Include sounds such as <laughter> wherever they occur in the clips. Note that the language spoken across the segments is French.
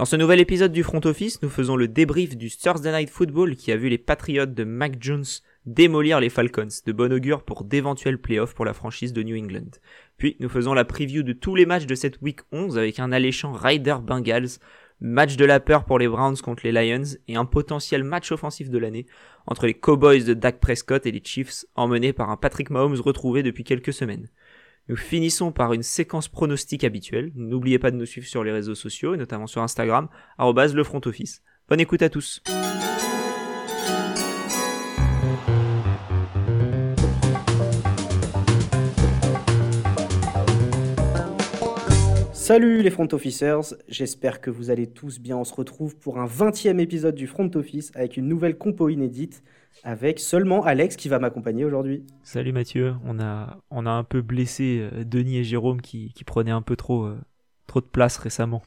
Dans ce nouvel épisode du Front Office, nous faisons le débrief du Thursday Night Football qui a vu les Patriots de Mac Jones démolir les Falcons, de bon augure pour d'éventuels playoffs pour la franchise de New England. Puis nous faisons la preview de tous les matchs de cette week 11 avec un alléchant Ryder Bengals, match de la peur pour les Browns contre les Lions et un potentiel match offensif de l'année entre les Cowboys de Dak Prescott et les Chiefs emmenés par un Patrick Mahomes retrouvé depuis quelques semaines. Nous finissons par une séquence pronostique habituelle. N'oubliez pas de nous suivre sur les réseaux sociaux, et notamment sur Instagram, le front office. Bonne écoute à tous. Salut les front officers, j'espère que vous allez tous bien. On se retrouve pour un 20e épisode du front office avec une nouvelle compo inédite avec seulement Alex qui va m'accompagner aujourd'hui. Salut Mathieu, on a, on a un peu blessé euh, Denis et Jérôme qui, qui prenaient un peu trop, euh, trop de place récemment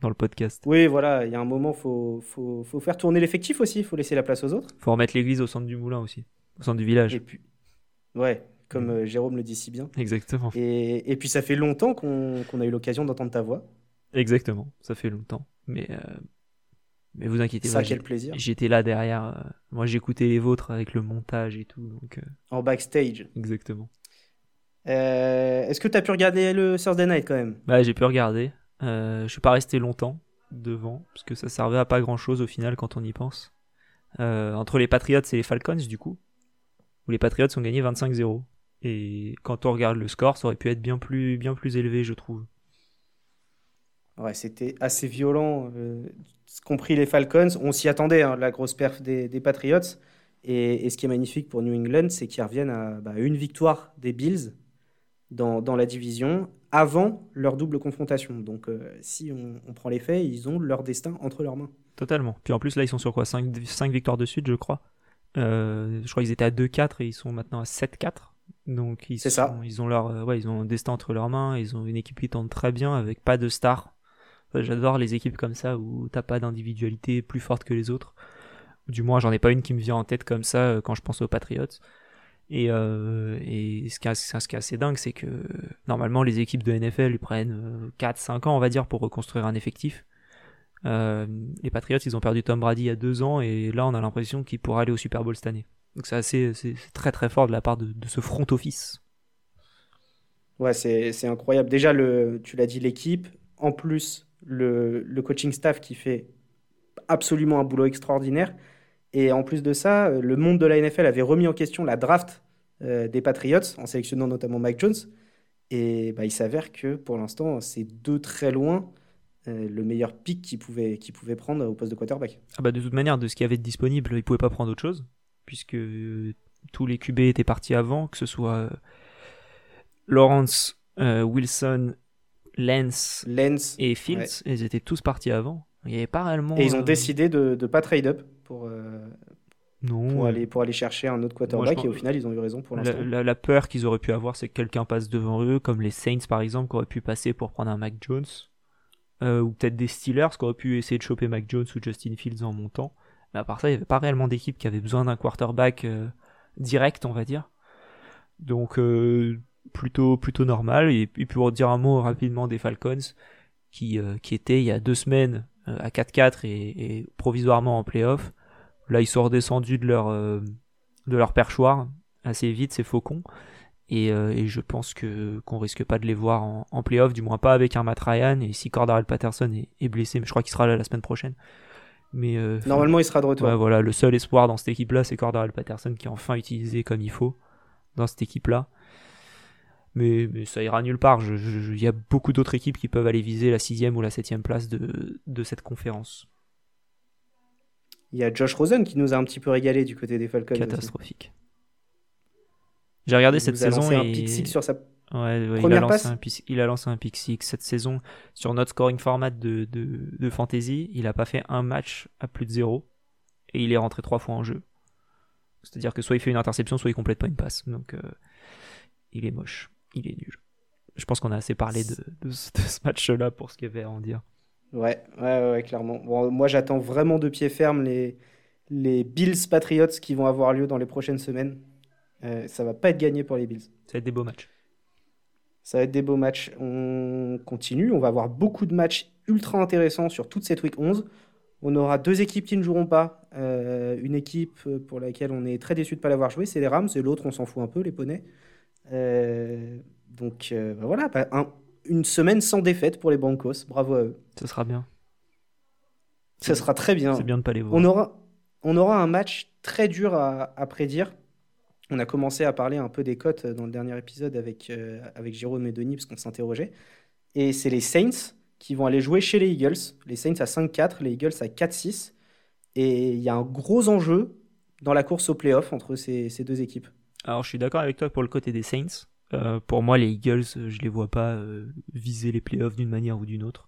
dans le podcast. Oui, voilà, il y a un moment, il faut, faut, faut, faire tourner l'effectif aussi, il faut laisser la place aux autres. Il faut remettre l'église au centre du moulin aussi, au centre du village. Et puis, ouais, comme euh, Jérôme le dit si bien. Exactement. Et, et puis ça fait longtemps qu'on a eu l'occasion d'entendre ta voix. Exactement, ça fait longtemps. Mais mais vous inquiétez pas. quel plaisir. J'étais là derrière. Euh, moi, j'écoutais les vôtres avec le montage et tout. Donc, euh. En backstage. Exactement. Euh, est-ce que tu as pu regarder le Thursday Night quand même? Bah, j'ai pu regarder. je suis pas resté longtemps devant parce que ça servait à pas grand chose au final quand on y pense. entre les Patriots et les Falcons, du coup, où les Patriots ont gagné 25-0. Et quand on regarde le score, ça aurait pu être bien plus, bien plus élevé, je trouve. Ouais, c'était assez violent compris les Falcons. On s'y attendait, hein, la grosse perf des, Patriots. Et, ce qui est magnifique pour New England, c'est qu'ils reviennent à bah, une victoire des Bills dans, la division avant leur double confrontation. Donc, euh, si on, prend les faits, ils ont leur destin entre leurs mains. Totalement. Puis en plus, là, ils sont sur quoi? 5, victoires de suite, je crois. Euh, je crois qu'ils étaient à 2-4 et ils sont maintenant à 7-4. Donc, ils, ça. ils ont leur, euh, ouais, ils ont un destin entre leurs mains. Ils ont une équipe qui tente très bien avec pas de stars J'adore les équipes comme ça où t'as pas d'individualité plus forte que les autres. Du moins, j'en ai pas une qui me vient en tête comme ça euh, quand je pense aux Patriots. Et, euh, ce, qui est, assez dingue, c'est que normalement les équipes de NFL prennent 4-5 euh, ans, on va dire, pour reconstruire un effectif. les Patriots, ils ont perdu Tom Brady il y a deux ans et là on a l'impression qu'ils pourraient aller au Super Bowl cette année. Donc c'est assez, c'est très très fort de la part de, ce front office. Ouais, c'est incroyable. Déjà, le, tu l'as dit, l'équipe, en plus le, coaching staff qui fait absolument un boulot extraordinaire. Et en plus de ça, le monde de la NFL avait remis en question la draft euh, des Patriots en sélectionnant notamment Mike Jones. Et bah, il s'avère que pour l'instant, c'est de très loin euh, le meilleur pick qu'il pouvait, qu'il pouvait prendre au poste de quarterback. Ah bah de toute manière, de ce qui avait disponible, il pouvait pas prendre autre chose, puisque tous les QB étaient partis avant, que ce soit euh, Lawrence, Wilson Lens, et Fields, ils étaient tous partis avant. Il y avait pas réellement. Et ils ont euh, décidé de ne pas trade up pour, euh, non. pour, aller, pour aller chercher un autre quarterback et au final ils ont eu raison pour l'instant. La, peur qu'ils auraient pu avoir, c'est que quelqu'un passe devant eux, comme les Saints par exemple, qui auraient pu passer pour prendre un Mac Jones. Euh, ou peut-être des Steelers qui auraient pu essayer de choper Mac Jones ou Justin Fields en montant. Mais à part ça, il n'y avait pas réellement d'équipe qui avait besoin d'un quarterback direct, on va dire. Donc plutôt plutôt normal. Et, puis pour dire un mot rapidement des Falcons, qui, euh, qui étaient il y a deux semaines euh, à 4-4 et, provisoirement en playoff. Là, ils sont redescendus de leur, euh, de leur perchoir assez vite, ces faucons. Et, et, je pense que qu'on risque pas de les voir en, en playoff, du moins pas avec un Matt Ryan. Et si Cordarel Patterson est, blessé, mais je crois qu'il sera là la semaine prochaine. Mais normalement, il sera de retour. voilà, le seul espoir dans cette équipe-là, c'est Cordarel Patterson qui est enfin utilisé comme il faut dans cette équipe-là mais, ça ira nulle part. Il y a beaucoup d'autres équipes qui peuvent aller viser la sixième ou la septième place de, de cette conférence. Il y a Josh Rosen qui nous a un petit peu régalé du côté des Falcons. Catastrophique. J'ai regardé cette saison et... un pick six sur sa ouais, ouais, il, a lancé un pick, il a lancé un pick six cette saison sur notre scoring format de, de, de fantasy. Il n'a pas fait un match à plus de zéro et il est rentré trois fois en jeu. C'est-à-dire que soit il fait une interception, soit il complète pas une passe. Donc euh, il est moche il est nul. Je pense qu'on a assez parlé de, ce match-là pour ce qu'il y avait à en dire. Ouais, ouais, ouais, clairement. Bon, moi, j'attends vraiment de pied ferme les, les Bills Patriots qui vont avoir lieu dans les prochaines semaines. Euh, ça va pas être gagné pour les Bills. Ça va être des beaux matchs. Ça va être des beaux matchs. On continue. On va avoir beaucoup de matchs ultra intéressants sur toute cette week 11. On aura deux équipes qui ne joueront pas. Euh, une équipe pour laquelle on est très déçu de ne pas l'avoir joué, c'est les Rams. Et l'autre, on s'en fout un peu, les poneys. Euh, donc euh, bah voilà, bah, une semaine sans défaite pour les Broncos. Bravo à eux. Ce sera bien. Ce sera très bien. C'est bien de pas les voir. On aura, on aura un match très dur à, à, prédire. On a commencé à parler un peu des cotes dans le dernier épisode avec, avec Jérôme et Denis, parce qu'on s'interrogeait. Et c'est les Saints qui vont aller jouer chez les Eagles. Les Saints à 5-4, les Eagles à 4-6. Et il y a un gros enjeu dans la course au playoff entre ces, ces deux équipes. Alors je suis d'accord avec toi pour le côté des Saints. Euh, pour moi, les Eagles, je les vois pas euh, viser les playoffs d'une manière ou d'une autre.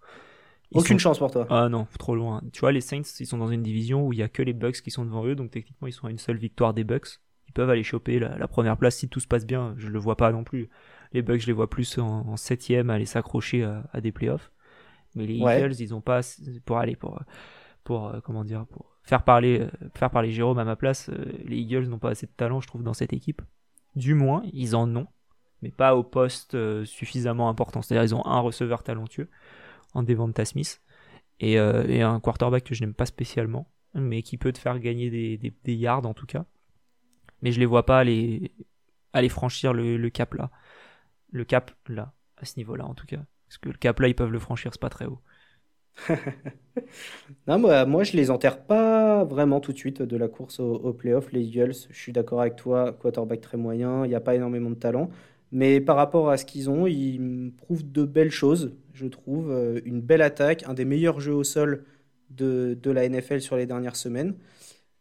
Aucune chance pour toi. Ah non, trop loin. Tu vois, les Saints, ils sont dans une division où il y a que les Bucks qui sont devant eux, donc techniquement, ils sont à une seule victoire des Bucks. Ils peuvent aller choper la, première place si tout se passe bien. Je le vois pas non plus. Les Bucks, je les vois plus en, septième, aller s'accrocher à, des playoffs. Mais les Eagles, ils ont pas pour aller pour pour euh, comment dire pour faire parler faire parler Jérôme à ma place. les Eagles n'ont pas assez de talent, je trouve, dans cette équipe. Du moins, ils en ont, mais pas au poste euh, suffisamment important. C'est-à-dire, ils ont un receveur talentueux en Devonta Smith et, euh, et un quarterback que je n'aime pas spécialement, mais qui peut te faire gagner des, yards en tout cas. Mais je les vois pas aller, franchir le, le cap là. Le cap là, à ce niveau-là en tout cas. Parce que le cap là, ils peuvent le franchir, c'est pas très haut. <laughs> non, moi, moi, je les enterre pas vraiment tout de suite de la course au, au playoff. Les Eagles, je suis d'accord avec toi, quarterback très moyen, il n'y a pas énormément de talent. Mais par rapport à ce qu'ils ont, ils prouvent de belles choses, je trouve. Euh, une belle attaque, un des meilleurs jeux au sol de, de la NFL sur les dernières semaines.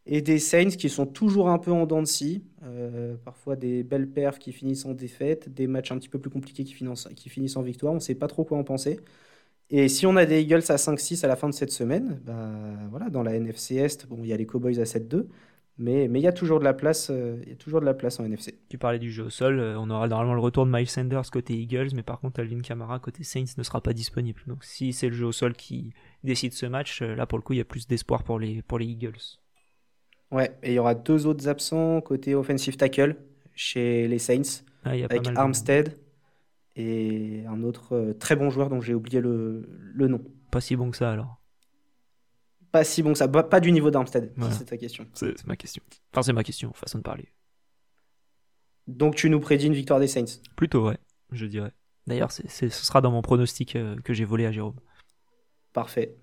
Et des Saints qui sont toujours un peu en dents de scie. Euh, parfois des belles perfs qui finissent en défaite, des matchs un petit peu plus compliqués qui qui finissent en victoire. On ne sait pas trop quoi en penser. Et si on a des Eagles à 5-6 à la fin de cette semaine, bah, voilà, dans la NFC Est, bon, il y a les Cowboys à 7-2, mais mais il y a toujours de la place, euh, y a toujours de la place en NFC. Tu parlais du jeu au sol, euh, on aura normalement le retour de Miles Sanders côté Eagles, mais par contre Alvin Kamara côté Saints ne sera pas disponible. Donc si c'est le jeu au sol qui décide ce match, euh, là pour le coup il y a plus d'espoir pour les pour les Eagles. Ouais, et il y aura deux autres absents côté offensive tackle chez les Saints, ah, avec Armstead et un autre euh, très bon joueur dont j'ai oublié le, le, nom. Pas si bon que ça alors Pas si bon que ça, pas du niveau d'Armstead, c'est ta question. C'est ma question. Enfin, c'est ma question, façon de parler. Donc tu nous prédis une victoire des Saints Plutôt, ouais, je dirais. D'ailleurs, ce sera dans mon pronostic euh, que j'ai volé à Jérôme. Parfait.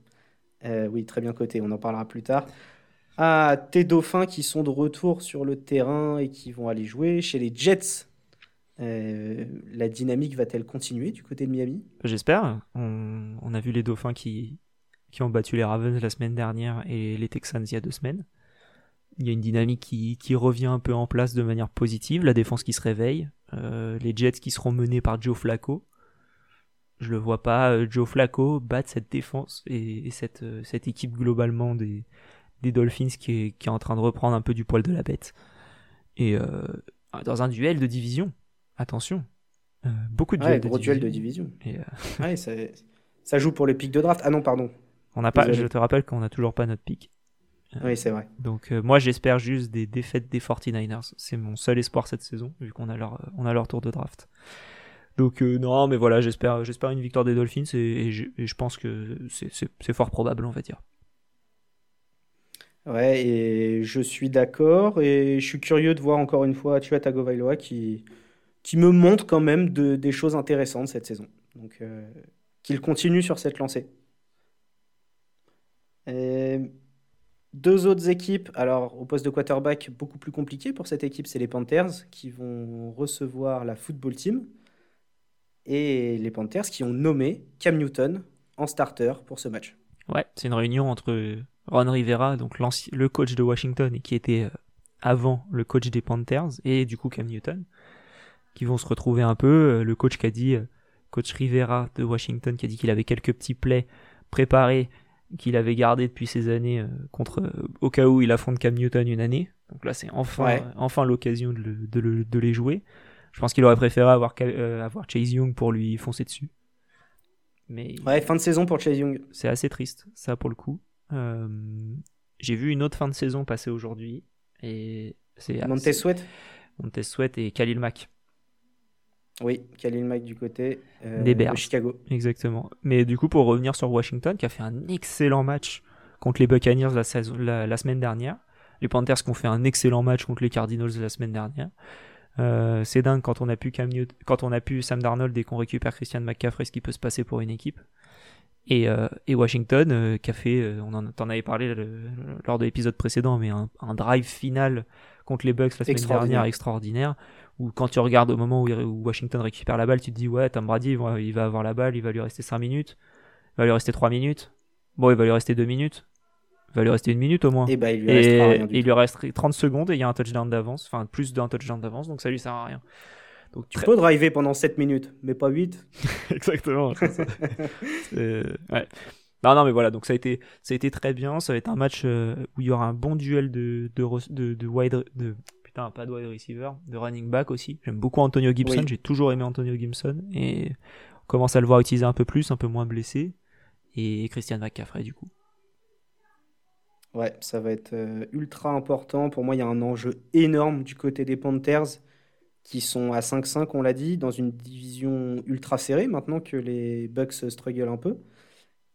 Euh, oui, très bien coté, on en parlera plus tard. Ah, tes dauphins qui sont de retour sur le terrain et qui vont aller jouer chez les Jets euh, la dynamique va-t-elle continuer du côté de Miami? J'espère. On, a vu les Dauphins qui, qui ont battu les Ravens la semaine dernière et les Texans il y a deux semaines. Il y a une dynamique qui, qui revient un peu en place de manière positive, la défense qui se réveille, euh, les Jets qui seront menés par Joe Flacco. Je le vois pas, euh, Joe Flacco battre cette défense et, cette, cette équipe globalement des, des Dolphins qui est, qui est en train de reprendre un peu du poil de la bête. Et dans un duel de division, attention, euh, beaucoup de duels, de, division. de division. Euh, <laughs> ça, joue pour les pics de draft. Ah non, pardon. On n'a pas, je te rappelle qu'on n'a toujours pas notre pic. Euh, oui, c'est vrai. Donc moi j'espère juste des défaites des 49ers. C'est mon seul espoir cette saison, vu qu'on a leur, on a leur tour de draft. Donc non, mais voilà, j'espère, j'espère une victoire des Dolphins et, je, pense que c'est fort probable, on va dire. Ouais, et je suis d'accord et je suis curieux de voir encore une fois Tua Tagovailoa qui qui me montre quand même de, des choses intéressantes cette saison. Donc, euh, qu'il continue sur cette lancée. deux autres équipes, alors au poste de quarterback, beaucoup plus compliqué pour cette équipe, c'est les Panthers qui vont recevoir la football team. Et les Panthers qui ont nommé Cam Newton en starter pour ce match. Ouais, c'est une réunion entre Ron Rivera, donc le coach de Washington et qui était euh, avant le coach des Panthers, et du coup Cam Newton qui vont se retrouver un peu. Euh, le coach qui a dit, euh, coach Rivera de Washington, qui a dit qu'il avait quelques petits plays préparés qu'il avait gardés depuis ces années euh, contre au cas où il affronte Cam Newton une année. Donc là, c'est enfin, enfin l'occasion de, de, les jouer. Je pense qu'il aurait préféré avoir, avoir Chase Young pour lui foncer dessus. Mais ouais, fin de saison pour Chase Young. C'est assez triste, ça pour le coup. J'ai vu une autre fin de saison passer aujourd'hui. Et c'est Montez Sweat Montez Sweat et Khalil Mack. Oui, Khalil Mack du côté euh, Des de Bears. Chicago. Exactement. Mais du coup, pour revenir sur Washington, qui a fait un excellent match contre les Buccaneers la, saison- la- la semaine dernière. Les Panthers qui ont fait un excellent match contre les Cardinals la semaine dernière. Euh, c'est dingue quand on a pu Cam quand on a pu Sam Darnold et qu'on récupère Christian McCaffrey, ce qui peut se passer pour une équipe. Et, euh, et Washington, qui a fait, on en avait parlé le- lors de l'épisode précédent, mais un, un drive final contre les Bucks la semaine Extraordinaire. dernière extraordinaire. Où quand tu regardes au moment où, Washington récupère la balle, tu te dis ouais, Tom Brady, il va, avoir la balle, il va lui rester 5 minutes, il va lui rester 3 minutes, bon, il va lui rester 2 minutes, il va lui rester une minute au moins. Et bah, il lui Et, restera rien du et il lui reste 30 secondes et il y a un touchdown d'avance, enfin plus d'un touchdown d'avance, donc ça lui sert à rien. Donc Tu peux driver pendant 7 minutes, mais pas 8. <laughs> Exactement. <laughs> ouais. Non, non, mais voilà, donc ça a été, ça a été très bien. Ça va être un match euh, où il y aura un bon duel de, de, de wide, de, putain, pas de wide receiver, de running back aussi. J'aime beaucoup Antonio Gibson, Oui. j'ai toujours aimé Antonio Gibson et on commence à le voir utiliser un peu plus, un peu moins blessé. Et Christian McCaffrey, du coup. Ouais, ça va être euh, ultra important. Pour moi, il y a un enjeu énorme du côté des Panthers qui sont à 5-5, on l'a dit, dans une division ultra serrée maintenant que les Bucks struggle un peu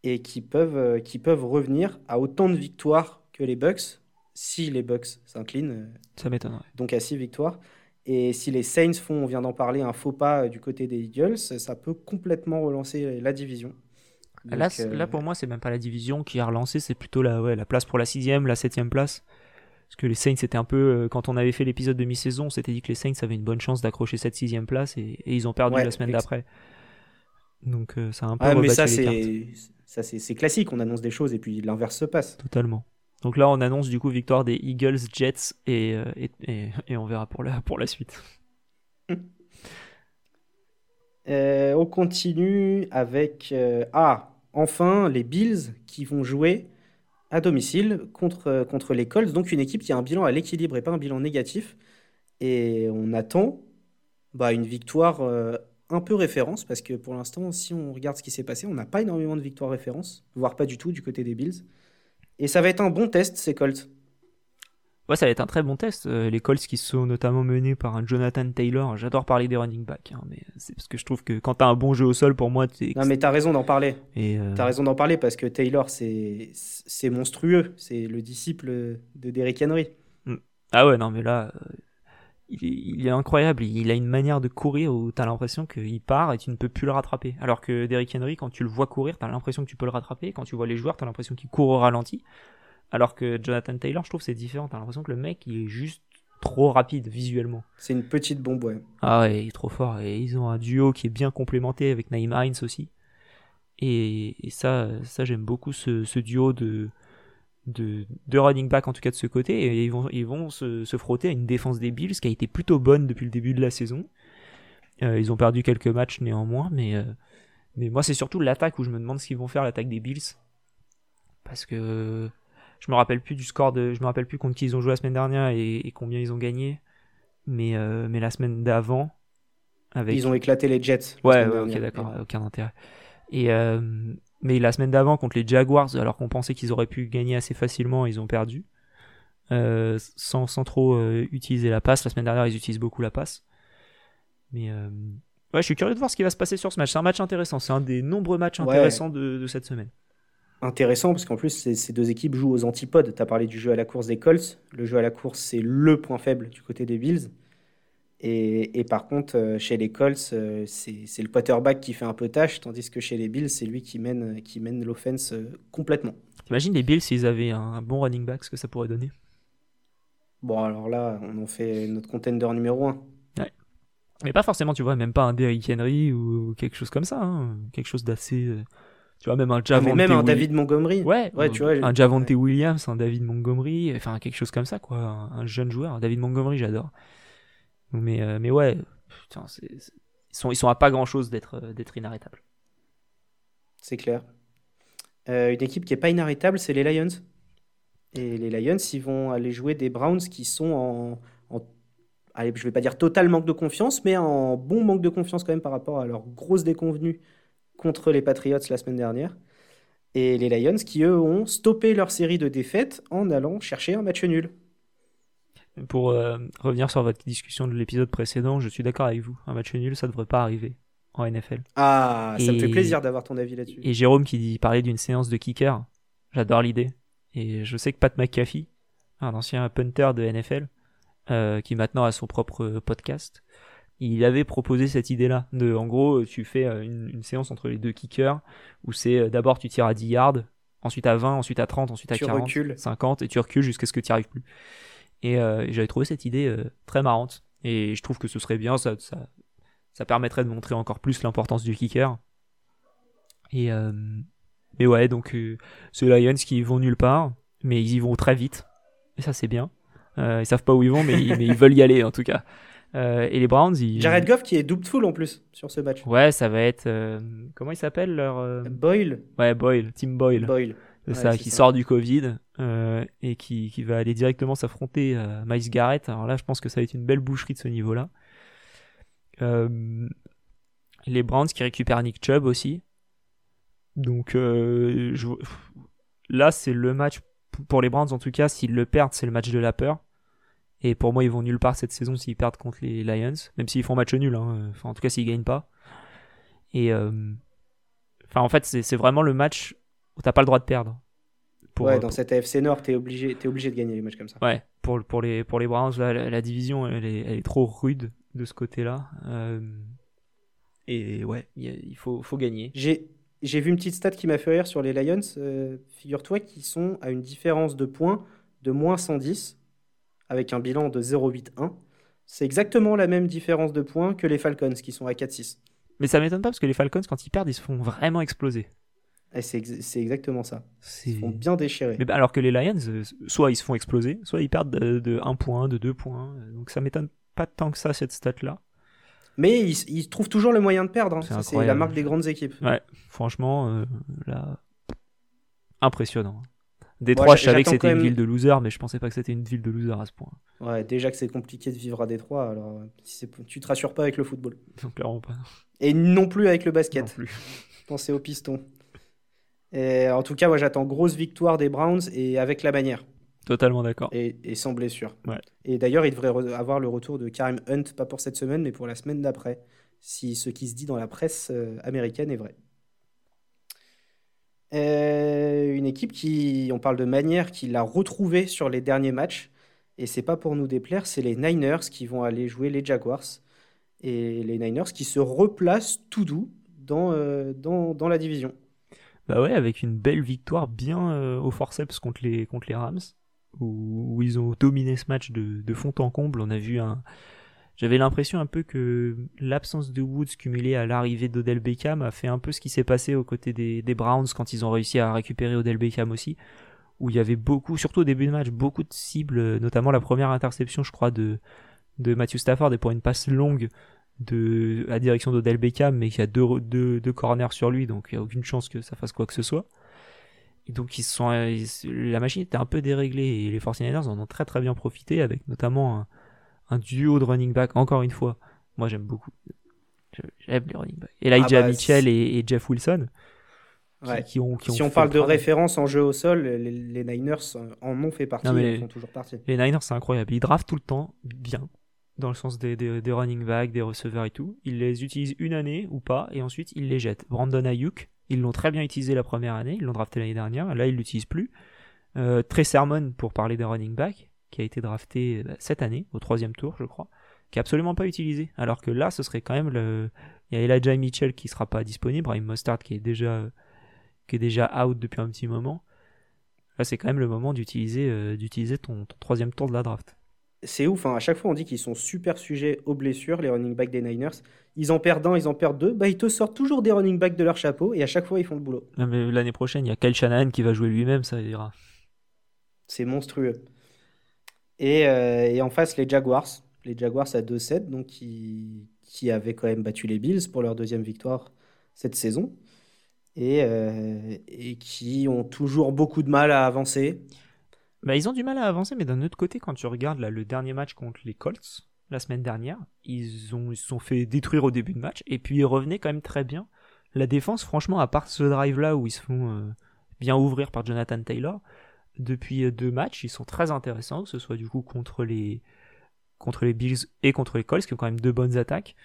et qui peuvent, euh, qui peuvent revenir à autant de victoires que les Bucks si les Bucks s'inclinent, euh, Ça m'étonnerait. donc à 6 victoires. Et si les Saints font, on vient d'en parler, un faux pas euh, du côté des Eagles, ça peut complètement relancer la division. Donc, Là, c'est- euh, là, pour moi, c'est même pas la division qui a relancé, c'est plutôt la, ouais, la place pour la sixième, la septième place. Parce que les Saints, c'était un peu. Quand on avait fait l'épisode de mi-saison, on s'était dit que les Saints avaient une bonne chance d'accrocher cette sixième place et, et ils ont perdu Ouais, la semaine d'après. Donc euh, ça a un peu Ah, mais ça, c'est classique. On annonce des choses et puis l'inverse se passe. Totalement. Donc là, on annonce du coup victoire des Eagles, Jets et, euh, on verra pour la, suite. <laughs> Euh, on continue avec euh, ah enfin les Bills qui vont jouer à domicile contre, contre les Colts. Donc une équipe qui a un bilan à l'équilibre et pas un bilan négatif. Et on attend bah, une victoire un peu référence parce que pour l'instant, si on regarde ce qui s'est passé, on n'a pas énormément de victoires référence, voire pas du tout du côté des Bills. Et ça va être un bon test ces Colts. Ouais, ça va être un très bon test. Euh, les Colts qui sont notamment menés par un Jonathan Taylor. J'adore parler des running backs, hein, mais c'est parce que je trouve que quand t'as un bon jeu au sol, pour moi, t'es. Non mais t'as raison d'en parler. Et, euh, T'as raison d'en parler parce que Taylor, c'est c'est monstrueux. C'est le disciple de Derrick Henry. Ah ouais, non, mais là, euh, il, est, il est incroyable. Il a une manière de courir où t'as l'impression qu'il part et tu ne peux plus le rattraper. Alors que Derrick Henry, quand tu le vois courir, t'as l'impression que tu peux le rattraper. Quand tu vois les joueurs, t'as l'impression qu'il court au ralenti. Alors que Jonathan Taylor, je trouve que c'est différent. T'as l'impression que le mec, il est juste trop rapide visuellement. C'est une petite bombe, ouais. Ah ouais, il est trop fort. Et ils ont un duo qui est bien complémenté avec Naïm Hines aussi. Et, et ça, ça j'aime beaucoup ce, ce duo de, de, de running back, en tout cas de ce côté. Et ils vont, ils vont se, se frotter à une défense des Bills qui a été plutôt bonne depuis le début de la saison. Euh, ils ont perdu quelques matchs néanmoins, mais, euh, mais moi c'est surtout l'attaque où je me demande ce qu'ils vont faire, l'attaque des Bills. Parce que je me rappelle plus du score de. Je me rappelle plus contre qui ils ont joué la semaine dernière et, et combien ils ont gagné. Mais, euh, mais la semaine d'avant. Avec... Ils ont éclaté les Jets. Ouais, ok, d'accord, aucun intérêt. Et mais la semaine d'avant contre les Jaguars, alors qu'on pensait qu'ils auraient pu gagner assez facilement, ils ont perdu. Euh, sans, sans trop euh, utiliser la passe. La semaine dernière, ils utilisent beaucoup la passe. Mais euh, ouais, je suis curieux de voir ce qui va se passer sur ce match. C'est un match intéressant. C'est un des nombreux matchs Ouais. intéressants de, de cette semaine. Intéressant parce qu'en plus, ces, ces deux équipes jouent aux antipodes. Tu as parlé du jeu à la course des Colts. Le jeu à la course, c'est le point faible du côté des Bills. Et, et par contre, euh, chez les Colts, euh, c'est le quarterback qui fait un peu tâche, tandis que chez les Bills, c'est lui qui mène, qui mène l'offense euh, complètement. T'imagines les Bills s'ils avaient un bon running back, ce que ça pourrait donner? Bon, alors là, on en fait notre contender numéro 1. Mais pas forcément, tu vois, même pas un Derrick Henry ou quelque chose comme ça. hein. Quelque chose d'assez. euh, Tu vois, même un Ah, même Willi- David Montgomery. Ouais, Ouais, euh, tu vois, un Javonte Williams, un David Montgomery, enfin quelque chose comme ça, quoi. Un, un jeune joueur, David Montgomery, j'adore. Mais, euh, mais ouais, putain, ils, sont, à pas grand chose d'être euh, d'être inarrêtables. C'est clair. Euh, une équipe qui est pas inarrêtable, c'est les Lions. Et les Lions, ils vont aller jouer des Browns qui sont en, en- allez, je vais pas dire total manque de confiance, mais en bon manque de confiance quand même par rapport à leur grosse déconvenue contre les Patriots la semaine dernière. Et les Lions qui, eux, ont stoppé leur série de défaites en allant chercher un match nul. Pour euh, revenir sur votre discussion de l'épisode précédent, je suis d'accord avec vous. Un match nul, ça devrait pas arriver en NFL. Ah, ça me fait plaisir d'avoir ton avis là-dessus. Et Jérôme qui dit, parlait d'une séance de kicker, j'adore l'idée. Et je sais que Pat McAfee, un ancien punter de NFL, euh, qui maintenant a son propre podcast, il avait proposé cette idée-là. De, en gros, tu fais euh, une, séance entre les deux kickers où c'est euh, d'abord tu tires à 10 yards, ensuite à 20, ensuite à 30, ensuite à 40, 50 et tu recules jusqu'à ce que tu n'y arrives plus. Et euh, j'avais trouvé cette idée très marrante. Et je trouve que ce serait bien, ça, ça, ça permettrait de montrer encore plus l'importance du kicker. Et mais ouais, donc c'est Lions qui vont nulle part, mais ils y vont très vite. Et ça c'est bien. ils savent pas où ils vont, mais, mais ils veulent y aller en tout cas. Euh, et les Browns, ils... Jared Goff qui est double full en plus sur ce match. Ouais, ça va être. Euh, comment il s'appelle leur. Euh, Boyle. Ouais, Boyle, Tim Boyle. Boyle. C'est ça, qui sort du Covid et qui, qui, va aller directement s'affronter à Miles Garrett. Alors là, je pense que ça va être une belle boucherie de ce niveau-là. les Browns qui récupèrent Nick Chubb aussi. Donc je... là, c'est le match pour les Browns en tout cas. S'ils le perdent, c'est le match de la peur. Et pour moi, ils vont nulle part cette saison s'ils perdent contre les Lions, même s'ils font match nul. Hein. Enfin, en tout cas, s'ils gagnent pas. Et euh, enfin, en fait, c'est vraiment le match où t'as pas le droit de perdre. Pour, ouais, dans cette AFC Nord, t'es obligé, es obligé de gagner les matchs comme ça. Ouais, pour, pour, les, pour les Browns, la, division, elle est, elle est, trop rude de ce côté-là. Euh, et ouais, il faut, faut gagner. J'ai j'ai vu une petite stat qui m'a fait rire sur les Lions. Euh, figure-toi qu'ils sont à une différence de points de moins 110 avec un bilan de 0,81. C'est exactement la même différence de points que les Falcons qui sont à 4-6. Mais ça m'étonne pas parce que les Falcons, quand ils perdent, ils se font vraiment exploser. C'est exactement ça. Ils se font bien déchirer. Mais bah, alors que les Lions, euh, soit ils se font exploser, soit ils perdent de, 1 point, de 2 points. Donc ça m'étonne pas tant que ça, cette stat-là. Mais ils, trouvent toujours le moyen de perdre. Hein. C'est la marque des grandes équipes. Ouais, franchement, euh, là, impressionnant. Détroit, je savais que c'était une ville de losers, mais je pensais pas que c'était une ville de losers à ce point. Ouais, déjà que c'est compliqué de vivre à Détroit, alors si tu te rassures pas avec le football. Non, clairement pas. Et non plus avec le basket. Non plus. Pensez au piston. Et en tout cas, moi j'attends grosse victoire des Browns et avec la manière. Totalement d'accord. Et, sans blessure. Ouais. Et d'ailleurs, il devrait avoir le retour de Karim Hunt, pas pour cette semaine, mais pour la semaine d'après, si ce qui se dit dans la presse euh, américaine est vrai. Euh, une équipe qui, on parle de manière, qui l'a retrouvée sur les derniers matchs. Et c'est pas pour nous déplaire, c'est les Niners qui vont aller jouer les Jaguars. Et les Niners qui se replacent tout doux dans, euh, dans, dans, la division. Bah ouais, avec une belle victoire bien euh, au forceps contre les, contre les Rams, où, ils ont dominé ce match de, de fond en comble. On a vu un, j'avais l'impression un peu que l'absence de Woods cumulée à l'arrivée d'Odell Beckham a fait un peu ce qui s'est passé aux côtés des, Browns quand ils ont réussi à récupérer Odell Beckham aussi, où il y avait beaucoup, surtout au début de match, beaucoup de cibles, notamment la première interception, je crois, de, de Matthew Stafford et pour une passe longue de la direction d'Odell Beckham, mais qui a deux, deux, deux corners sur lui, donc il n'y a aucune chance que ça fasse quoi que ce soit. Et donc ils sont, la machine était un peu déréglée et les 49ers en ont très très bien profité avec notamment un, un duo de running back, encore une fois. Moi, j'aime beaucoup. J'aime les running backs. Elijah ah bah, Mitchell et, Jeff Wilson. Qui, ont, qui ont si on parle de référence en jeu au sol, les, Niners en ont fait partie, ils font toujours partie. Les Niners, c'est incroyable. Ils draftent tout le temps bien, dans le sens des, running backs, des receveurs et tout. Ils les utilisent une année ou pas, et ensuite ils les jettent. Brandon Ayuk, ils l'ont très bien utilisé la première année, ils l'ont drafté l'année dernière, là ils l'utilisent plus. Euh, Trey Sermon, pour parler des running backs, qui a été drafté bah, cette année, au troisième tour, je crois, qui est absolument pas utilisé. Alors que là, ce serait quand même le. Il y a Elijah Mitchell qui sera pas disponible, Brahim Mostard qui est déjà qui est déjà out depuis un petit moment. Là, c'est quand même le moment d'utiliser euh, d'utiliser ton, troisième tour de la draft. C'est ouf, hein. à chaque fois on dit qu'ils sont super sujets aux blessures, les running backs des Niners. Ils en perdent un, ils en perdent deux, bah ils te sortent toujours des running backs de leur chapeau et à chaque fois ils font le boulot. L'année prochaine, il y a Kyle Shanahan qui va jouer lui-même, ça ira. C'est monstrueux. Et, euh, et, en face, les Jaguars. Les Jaguars à 2-7, donc qui, qui avaient quand même battu les Bills pour leur deuxième victoire cette saison. Et, euh, et qui ont toujours beaucoup de mal à avancer. Bah, ils ont du mal à avancer, mais d'un autre côté, quand tu regardes le dernier match contre les Colts, la semaine dernière, ils, ils se sont fait détruire au début de match, et puis ils revenaient quand même très bien. La défense, franchement, à part ce drive-là où ils se font euh, bien ouvrir par Jonathan Taylor, depuis deux matchs, ils sont très intéressants, que ce soit du coup contre les, contre les Bills et contre les Colts, qui ont quand même deux bonnes attaques.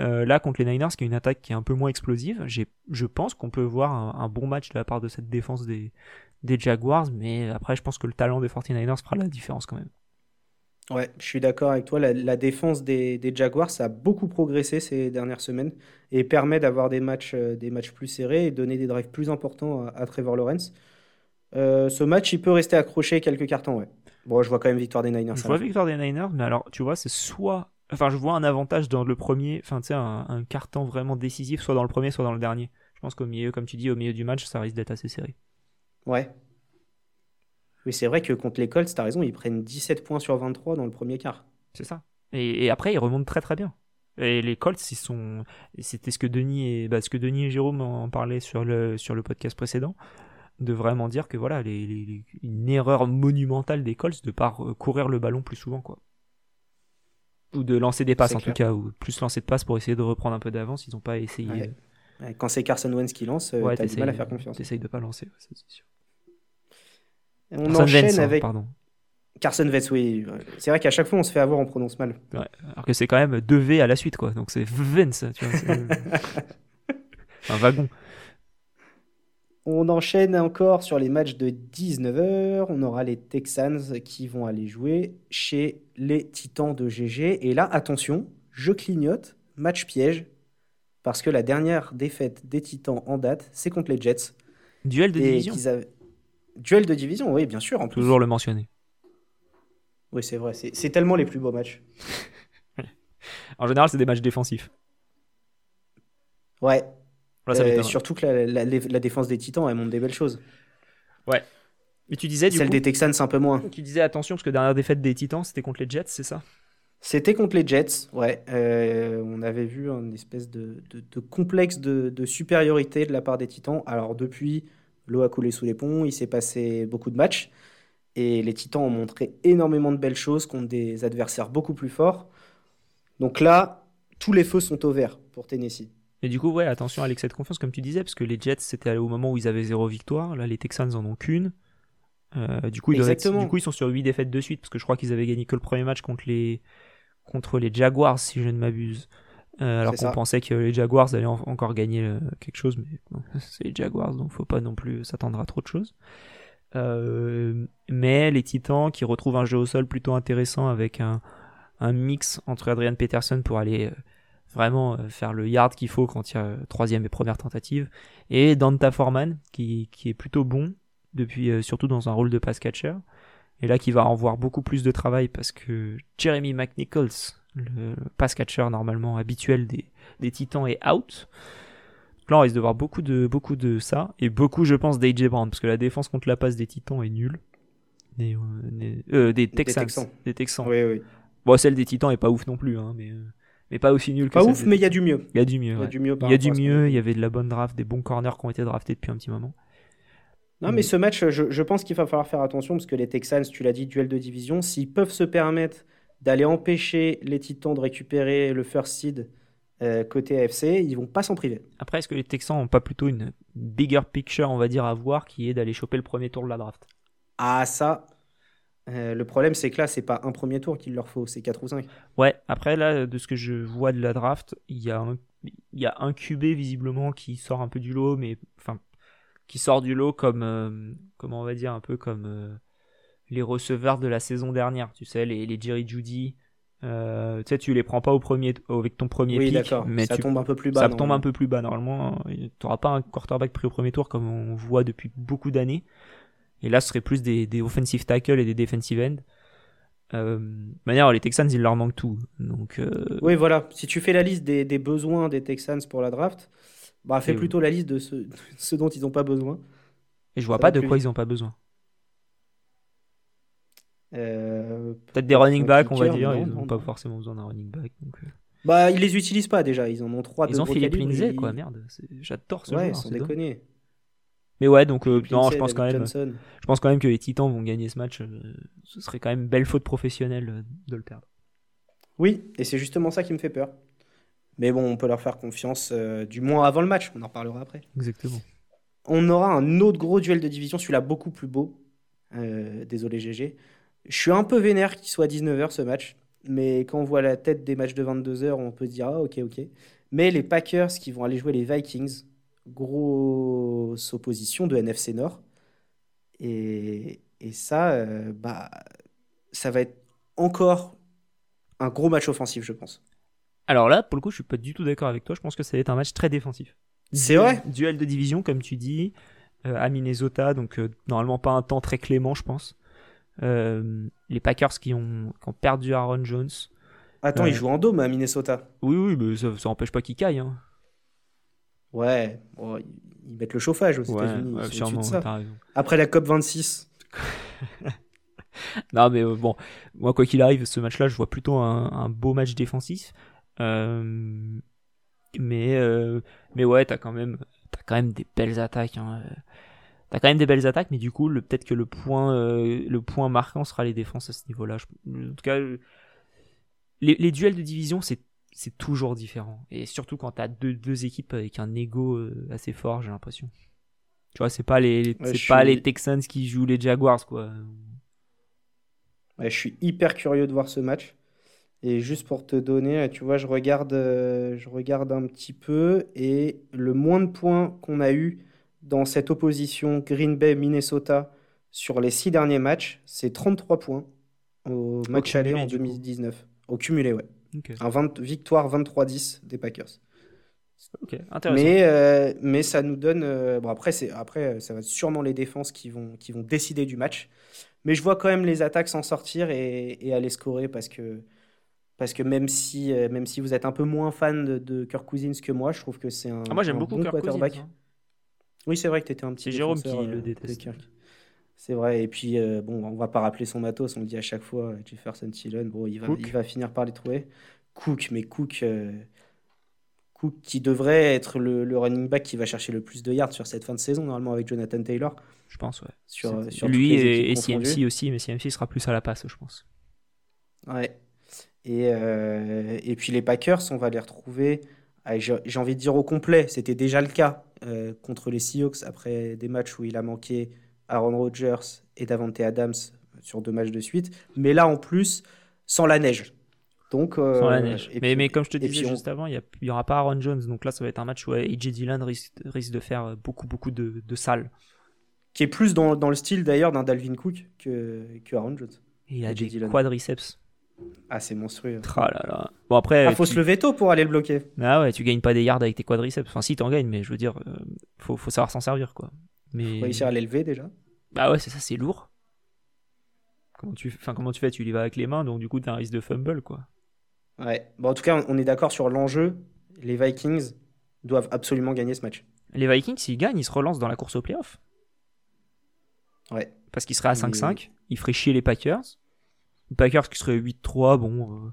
Euh, là, contre les Niners, qui est une attaque qui est un peu moins explosive, je pense qu'on peut voir un, bon match de la part de cette défense des, des Jaguars, mais après, je pense que le talent des 49ers fera la différence quand même. Ouais, je suis d'accord avec toi. La, défense des, Jaguars a beaucoup progressé ces dernières semaines et permet d'avoir des matchs, euh, des matchs plus serrés et donner des drives plus importants à, Trevor Lawrence. Euh, ce match, il peut rester accroché quelques cartons, ouais. Bon, je vois quand même victoire des Niners. Je vois victoire des Niners, mais alors, tu vois, c'est soit. Enfin, je vois un avantage dans le premier, enfin, tu sais, un, un, carton vraiment décisif, soit dans le premier, soit dans le dernier. Je pense qu'au milieu, comme tu dis, au milieu du match, ça risque d'être assez serré. Ouais. Oui, c'est vrai que contre les Colts, t'as raison, ils prennent 17 points sur 23 dans le premier quart. C'est ça. Et, après, ils remontent très très bien. Et les Colts, ils sont. C'était ce que Denis et bah, ce que Denis et Jérôme en parlaient sur le sur le podcast précédent, de vraiment dire que voilà, les, une erreur monumentale des Colts de pas courir le ballon plus souvent, quoi. Ou de lancer des passes en tout cas, ou plus lancer de passes pour essayer de reprendre un peu d'avance. Ils n'ont pas essayé. Quand c'est Carson Wentz qui lance, euh, t'as du mal à faire confiance. T'essayes de pas lancer, c'est sûr. On enchaîne hein, avec. Carson Wentz, oui. C'est vrai qu'à chaque fois, on se fait avoir, on prononce mal. alors que c'est quand même 2 V à la suite, quoi. Donc c'est Vence, tu vois. <laughs> un wagon. On enchaîne encore sur les matchs de 19h. On aura les Texans qui vont aller jouer chez les Titans de GG. Et là, attention, je clignote, match piège, parce que la dernière défaite des Titans en date, c'est contre les Jets. Duel de division. Duel de division, oui, bien sûr. En Toujours le mentionner. Oui, c'est vrai. C'est tellement les plus beaux matchs. <laughs> en général, c'est des matchs défensifs. Ouais. Euh, surtout que la, défense des Titans, elle montre des belles choses. Ouais. Mais tu disais du Celle des Texans, un peu moins. Tu disais attention, parce que dernière défaite des Titans, c'était contre les Jets, c'est ça? C'était contre les Jets, ouais. Euh, on avait vu une espèce de, de complexe de, supériorité de la part des Titans. Alors depuis, l'eau a coulé sous les ponts, il s'est passé beaucoup de matchs. Et les Titans ont montré énormément de belles choses contre des adversaires beaucoup plus forts. Donc là, tous les feux sont au vert pour Tennessee. Et du coup, ouais, attention à l'excès de confiance, comme tu disais, parce que les Jets, c'était au moment où ils avaient zéro victoire. Là, les Texans en ont qu'une. Euh, du, coup, ils du coup, ils sont sur 8 défaites de suite, parce que je crois qu'ils avaient gagné que le premier match contre les, contre les Jaguars, si je ne m'abuse. Euh, alors qu'on pensait que les Jaguars allaient encore gagner euh, quelque chose, mais <laughs> c'est les Jaguars, donc faut pas non plus s'attendre à trop de choses. Euh, mais les Titans qui retrouvent un jeu au sol plutôt intéressant avec un, un mix entre Adrian Peterson pour aller vraiment faire le yard qu'il faut quand il y a troisième et première tentative, et Danta Foreman qui, qui est plutôt bon depuis surtout dans un rôle de pass catcher. Et là, qui va en voir beaucoup plus de travail parce que Jeremy McNichols, le pass catcher normalement habituel des, des Titans est out. Donc là, on risque de voir beaucoup de, beaucoup de ça, et beaucoup, je pense, d'AJ Brown, parce que la défense contre la passe des Titans est nulle. Des, euh, euh, des, Texans, des Texans. Oui, oui. Bon, celle des Titans est pas ouf non plus, hein, mais, euh, mais pas aussi nulle que Pas ouf, mais il y a du mieux. Il y a du mieux. Il y a du mieux, il y, a du mieux il y avait de la bonne draft, des bons corners qui ont été draftés depuis un petit moment. Non, mais ce match, je, je pense qu'il va falloir faire attention parce que les Texans, tu l'as dit, duel de division, s'ils peuvent se permettre d'aller empêcher les Titans de récupérer le first seed euh, côté AFC, ils vont pas s'en priver. Après, est-ce que les Texans n'ont pas plutôt une bigger picture, on va dire, à voir, qui est d'aller choper le premier tour de la draft? Ah, ça, euh, le problème, c'est que là, c'est pas un premier tour qu'il leur faut, c'est 4 ou 5. Ouais, après, là, de ce que je vois de la draft, il y a un, il y a un QB visiblement qui sort un peu du lot, mais enfin, qui sort du lot comme, euh, comment on va dire, un peu comme les receveurs de la saison dernière, tu sais, les, les Jerry Judy. Euh, tu sais, tu les prends pas au premier, avec ton premier oui, pick, mais ça tombe un peu plus bas. Ça tombe un peu plus bas normalement. Tu n'auras pas un quarterback pris au premier tour comme on voit depuis beaucoup d'années. Et là, ce serait plus des, des offensive tackles et des defensive ends. Euh, de manière, les Texans, il leur manque tout. Donc, euh, Oui, voilà. Si tu fais la liste des, des besoins des Texans pour la draft, bah, fais plutôt la liste de ce, ce dont ils n'ont pas besoin. Et je vois pas de quoi ils n'ont pas besoin. Euh, Peut-être des running back, on va dire. ils n'ont pas forcément besoin d'un running back. Donc... Euh. Bah, ils les utilisent pas déjà. Ils en ont trois. Ils ont Philippe Lindsay, quoi. Merde, j'adore ce ouais, joueur. sans déconner. Mais ouais, donc euh, non, je pense quand même. Je pense quand même que les Titans vont gagner ce match. ce serait quand même une belle faute professionnelle de le perdre. Oui, et c'est justement ça qui me fait peur. Mais bon, on peut leur faire confiance, du moins avant le match. On en reparlera après. Exactement. On aura un autre gros duel de division, celui-là beaucoup plus beau Euh, désolé GG. Je suis un peu vénère qu'il soit 19h ce match. Mais quand on voit la tête des matchs de 22h, on peut dire ah, ok, ok. Mais les Packers qui vont aller jouer les Vikings, grosse opposition de NFC Nord. Et, et ça, euh, bah, ça va être encore un gros match offensif, je pense. Alors là, pour le coup, je suis pas du tout d'accord avec toi. Je pense que ça va être un match très défensif. C'est vrai Duel de division, comme tu dis, euh, à Minnesota, donc euh, normalement pas un temps très clément, je pense. les Packers qui ont, qui ont perdu Aaron Jones. Attends, ils jouent en dôme à Minnesota. Oui, oui, mais ça, ça empêche pas qu'ils caillent. Hein. Ouais, ils mettent le chauffage aux États-Unis. Après la COP 26. <laughs> non, mais euh, bon, moi, quoi qu'il arrive, ce match-là, je vois plutôt un, beau match défensif. Euh, mais, euh, mais ouais, t'as quand, même, as quand même des belles attaques. Hein. T'as quand même des belles attaques, mais du coup, peut-être que le point, le point marquant sera les défenses à ce niveau-là. En tout cas, les, les duels de division, c'est c'est toujours différent. Et surtout quand t'as deux, deux équipes avec un ego assez fort, j'ai l'impression. Tu vois, c'est pas les, c'est pas les Texans qui jouent les Jaguars, quoi je suis hyper curieux de voir ce match. Et juste pour te donner, tu vois, je regarde, euh, je regarde un petit peu et le moins de points qu'on a eu dans cette opposition Green Bay-Minnesota sur les six derniers matchs, c'est 33 points au match aller en 2019. Au cumulé, ouais. Un 20, victoire 23-10 des Packers. mais, euh, mais ça nous donne. Euh, bon, après, après, ça va être sûrement les défenses qui vont, qui vont décider du match. Mais je vois quand même les attaques s'en sortir et, aller scorer parce que, parce que même, si, euh, même si vous êtes un peu moins fan de, de Kirk Cousins que moi, je trouve que c'est un, ah, moi, j'aime beaucoup bon Kirk quarterback. Cousins, hein. Oui, c'est vrai que tu étais un petit. C'est Jérôme qui le euh, déteste. C'est vrai. Et puis, euh, bon, on va pas rappeler son matos, on le dit à chaque fois. Jefferson Thielen, bon, il va, il va finir par les trouver. Cook, mais Cook, Cook qui devrait être le, le, running back qui va chercher le plus de yards sur cette fin de saison, normalement, avec Jonathan Taylor. Je pense, ouais. Sur, sur Lui et, CMC aussi, mais CMC sera plus à la passe, je pense. Ouais. Et, euh, et puis les Packers, on va les retrouver, j'ai envie de dire au complet. C'était déjà le cas euh, contre les Seahawks après des matchs où il a manqué Aaron Rodgers et Davante Adams sur deux matchs de suite. Mais là, en plus, sans la neige. Donc, euh, sans la neige. mais, mais, comme je te disais juste avant, il n'y aura pas Aaron Jones. Donc là, ça va être un match où AJ Dillon risque, risque de faire beaucoup, beaucoup de, de salles qui est plus dans, dans le style d'ailleurs d'un Dalvin Cook que, que Aaron Jones. il a des quadriceps. Ah, c'est monstrueux. Ah là là. Bon, après. Ah, faut se lever tôt pour aller le bloquer. Ah ouais, tu gagnes pas des yards avec tes quadriceps. Enfin, si, t'en gagnes, mais je veux dire, euh, faut, faut savoir s'en servir, quoi. Mais... Faut réussir à l'élever déjà. Bah ouais, c'est ça, c'est lourd. Comment tu... Enfin, comment tu fais? Tu y vas avec les mains, donc du coup, t'as un risque de fumble, quoi. Ouais. Bon, en tout cas, on est d'accord sur l'enjeu. Les Vikings doivent absolument gagner ce match. Les Vikings, s'ils gagnent, ils se relancent dans la course au playoff. Ouais. Parce qu'il serait à 5-5. Il ferait chier les Packers. Packers qui seraient 8-3, bon. Euh,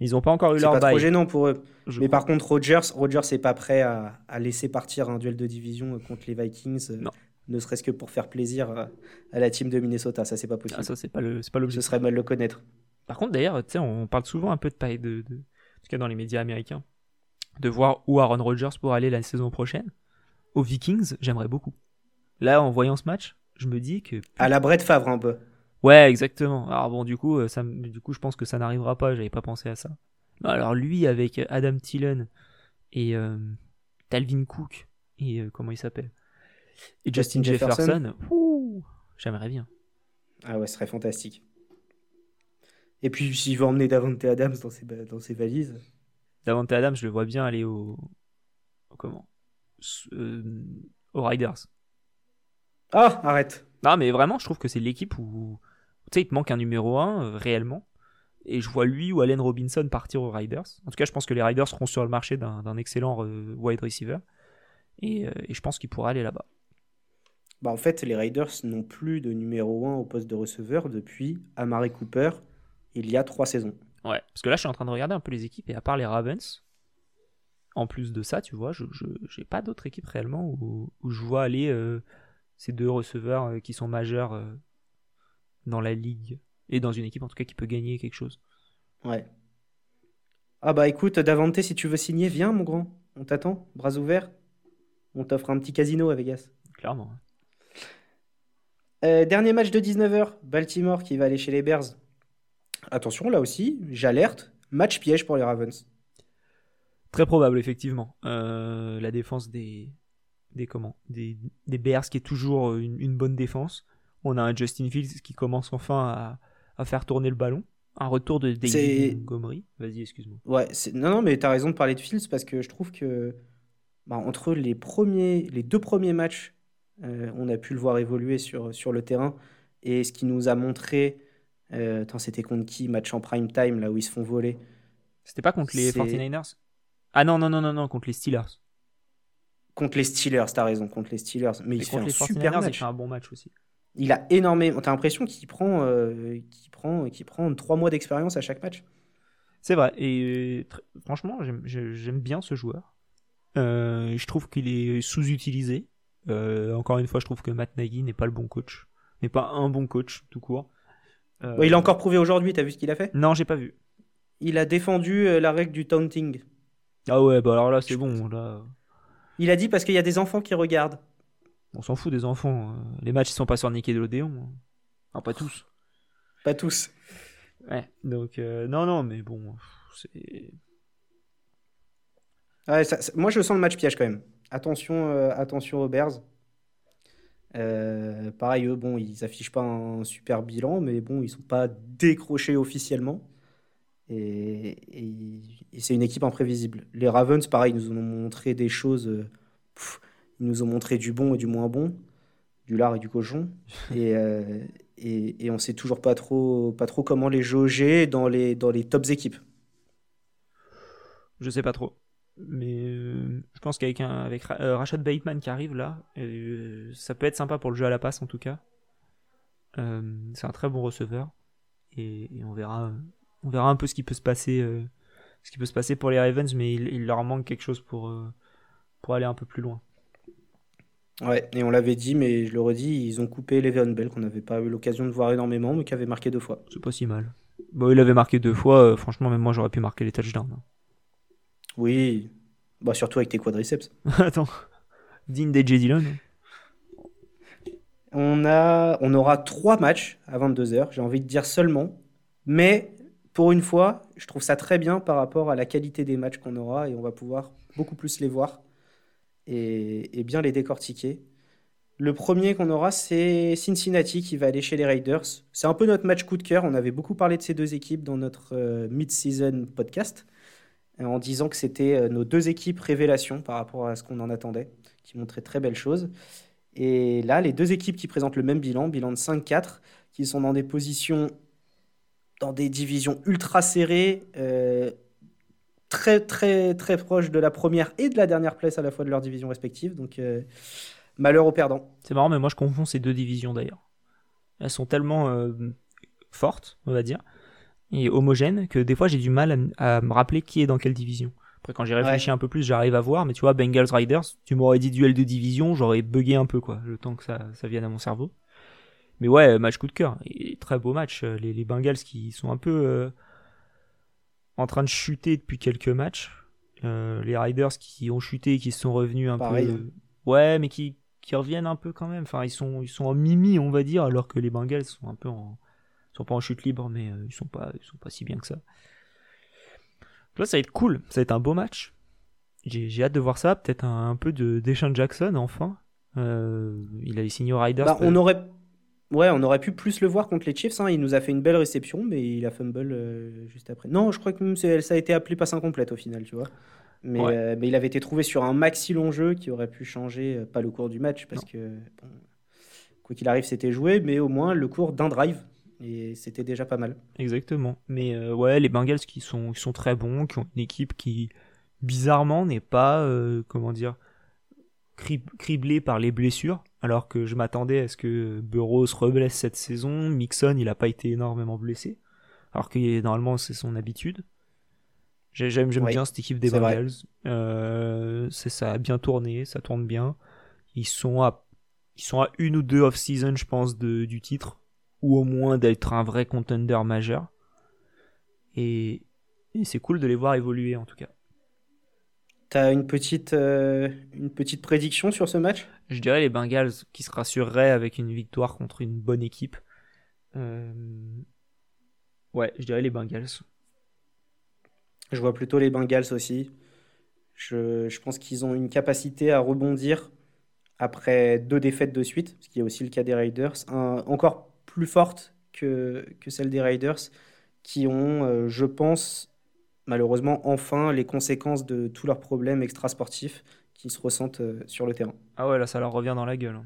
ils n'ont pas encore eu leur bail. C'est pas trop gênant pour eux. Mais par contre, Rodgers, Rodgers n'est pas prêt à, laisser partir un duel de division contre les Vikings. Euh, ne serait-ce que pour faire plaisir à, la team de Minnesota. Ça, c'est pas possible. Ah, ça, c'est pas le, pas Ce serait mal le connaître. Par contre, d'ailleurs, on parle souvent un peu de paille, de, de, en tout cas dans les médias américains, de voir où Aaron Rodgers pourrait aller la saison prochaine. Aux Vikings, j'aimerais beaucoup. Là, en voyant ce match, je me dis que. À la Brett Favre un peu. Ouais, exactement. Alors bon, du coup, euh, ça, du coup je pense que ça n'arrivera pas, j'avais pas pensé à ça. Alors lui, avec Adam Thielen et euh, Talvin Cook, et euh, comment il s'appelle? Et Justin, Jefferson, j'aimerais bien. Ah ouais, ce serait fantastique. Et puis s'il veut emmener Davante Adams dans ses, dans ses valises. Davante Adams, je le vois bien aller au. comment? Aux Riders. Ah, arrête. Non, mais vraiment, je trouve que c'est l'équipe où. Tu sais, il te manque un numéro 1 euh, réellement. Et je vois lui ou Allen Robinson partir aux Riders. En tout cas, je pense que les Riders seront sur le marché d'un excellent euh, wide receiver. Et, euh, et je pense qu'il pourra aller là-bas. Bah en fait, les Riders n'ont plus de numéro 1 au poste de receveur depuis Amari Cooper il y a trois saisons. Ouais, parce que là, je suis en train de regarder un peu les équipes et à part les Ravens, en plus de ça, tu vois, je n'ai pas d'autres équipes réellement où, où, je vois aller ces deux receveurs euh, qui sont majeurs euh, dans la ligue et dans une équipe en tout cas qui peut gagner quelque chose. Ouais. Ah bah écoute, Davante, si tu veux signer, viens mon grand. On t'attend, bras ouverts. On t'offre un petit casino à Vegas. Clairement. dernier match de 19h, Baltimore qui va aller chez les Bears. Attention, là aussi, j'alerte, match piège pour les Ravens. Très probable, effectivement. la défense des, des, comment, des, des Bears qui est toujours une, bonne défense. On a un Justin Fields qui commence enfin à, à faire tourner le ballon. Un retour de David Montgomery. Vas-y, excuse-moi. Ouais, non, non, mais tu as raison de parler de Fields parce que je trouve que bah, entre les, premiers, les deux premiers matchs, euh, on a pu le voir évoluer sur, sur le terrain. Et ce qui nous a montré, euh, c'était contre qui Match en prime time, là où ils se font voler? C'était pas contre les 49ers Ah non, non, non, non, non, contre les Steelers. Contre les Steelers, t'as raison, contre les Steelers. Mais, il fait un super match. Il fait un bon match aussi. Il a énormément. T'as l'impression qu'il prend, euh, prend, qu'il prend trois mois d'expérience à chaque match. C'est vrai. Et franchement, j'aime bien ce joueur. Euh, je trouve qu'il est sous-utilisé. Euh, encore une fois, je trouve que Matt Nagy n'est pas le bon coach. N'est pas un bon coach, tout court. il a encore prouvé aujourd'hui. T'as vu ce qu'il a fait? Non, j'ai pas vu. Il a défendu la règle du taunting. Ah ouais, bah alors là, c'est bon. Là. Il a dit parce qu'il y a des enfants qui regardent. On s'en fout des enfants. Euh, les matchs, ils sont pas sur Nickelodeon. Enfin, pas tous. Pas tous. Ouais, donc, euh, non, non, mais bon, c'est. moi, je sens le match piège quand même. Attention, euh, attention aux Bears. pareil, eux, bon, ils affichent pas un super bilan, mais bon, ils sont pas décrochés officiellement. Et, c'est une équipe imprévisible. Les Ravens, pareil, nous ont montré des choses. Ils nous ont montré du bon et du moins bon, du lard et du cochon. <laughs> et, euh, et, et, on sait toujours pas trop, pas trop comment les jauger dans les, dans les tops équipes. Je sais pas trop. Mais euh, je pense qu'avec un, avec euh, Rashad Bateman qui arrive là, ça peut être sympa pour le jeu à la passe en tout cas. c'est un très bon receveur. Et, on verra on verra un peu ce qui peut se passer ce qui peut se passer pour les Ravens mais il, il leur manque quelque chose pour pour aller un peu plus loin Ouais, et on l'avait dit, mais je le redis, ils ont coupé Le'Veon Bell, qu'on n'avait pas eu l'occasion de voir énormément, mais qui avait marqué deux fois. C'est pas si mal. Bon, il avait marqué deux fois, euh, franchement, même moi j'aurais pu marquer les touchdowns. Hein. Oui, bah surtout avec tes quadriceps. <laughs> Attends, digne des Dillon. On, a, on aura trois matchs à 22h, j'ai envie de dire seulement, mais pour une fois, je trouve ça très bien par rapport à la qualité des matchs qu'on aura et on va pouvoir beaucoup plus les voir et, bien les décortiquer. Le premier qu'on aura, c'est Cincinnati qui va aller chez les Raiders. C'est un peu notre match coup de cœur. On avait beaucoup parlé de ces deux équipes dans notre euh, mid-season podcast, euh, en disant que c'était euh, nos deux équipes révélations par rapport à ce qu'on en attendait, qui montraient très belles choses. Et là, les deux équipes qui présentent le même bilan, bilan de 5-4, qui sont dans des positions, dans des divisions ultra serrées, très très très proche de la première et de la dernière place à la fois de leur division respective. Donc euh, malheur aux perdants. C'est marrant, mais moi je confonds ces deux divisions d'ailleurs. Elles sont tellement euh, fortes, on va dire, et homogènes que des fois j'ai du mal à, me rappeler qui est dans quelle division. Après quand j'y réfléchis un peu plus, j'arrive à voir, mais tu vois Bengals Riders, tu m'aurais dit duel de division, j'aurais bugué un peu quoi, le temps que ça, ça vienne à mon cerveau. Mais ouais, match coup de cœur, et très beau match. Les, les Bengals qui sont un peu euh, en train de chuter depuis quelques matchs. Euh, les Riders qui ont chuté, qui sont revenus un peu. Hein. Ouais, mais qui, qui reviennent un peu quand même. Enfin, ils sont, ils sont en mimi, on va dire, alors que les Bengals sont un peu en. sont pas en chute libre, mais euh, ils sont pas, ils sont pas si bien que ça. Là, ça va être cool. Ça va être un beau match. J'ai hâte de voir ça. Peut-être un, peu de Deshaun Jackson, enfin. Euh, il avait signé aux Riders. Bah, on aurait Ouais, on aurait pu plus le voir contre les Chiefs. Hein. Il nous a fait une belle réception, mais il a fumble euh, juste après. Non, je crois que même ça a été appelé passe incomplète au final, tu vois. Mais, euh, mais, il avait été trouvé sur un maxi long jeu qui aurait pu changer, euh, pas le cours du match, parce que quoi qu'il arrive, c'était joué, mais au moins le cours d'un drive. Et c'était déjà pas mal. Exactement. Mais ouais, les Bengals qui sont, qui sont très bons, qui ont une équipe qui, bizarrement, n'est pas, comment dire, criblée par les blessures alors que je m'attendais à ce que Burrow se reblesse cette saison. Mixon, il n'a pas été énormément blessé, alors que normalement c'est son habitude. J'aime bien cette équipe des Bengals. Euh, ça a bien tourné, ça tourne bien. Ils sont à, ils sont à une ou deux off-season, je pense, de, du titre, ou au moins d'être un vrai contender majeur. Et, c'est cool de les voir évoluer en tout cas. T'as une petite, euh, une petite prédiction sur ce match? Je dirais les Bengals qui se rassureraient avec une victoire contre une bonne équipe. Euh, ouais, je dirais les Bengals. Je vois plutôt les Bengals aussi. Je, je pense qu'ils ont une capacité à rebondir après deux défaites de suite, ce qui est aussi le cas des Raiders, encore plus forte que, que celle des Raiders, qui ont, euh, je pense, malheureusement, enfin les conséquences de tous leurs problèmes extrasportifs qui se ressentent euh, sur le terrain. Ah ouais, là, ça leur revient dans la gueule.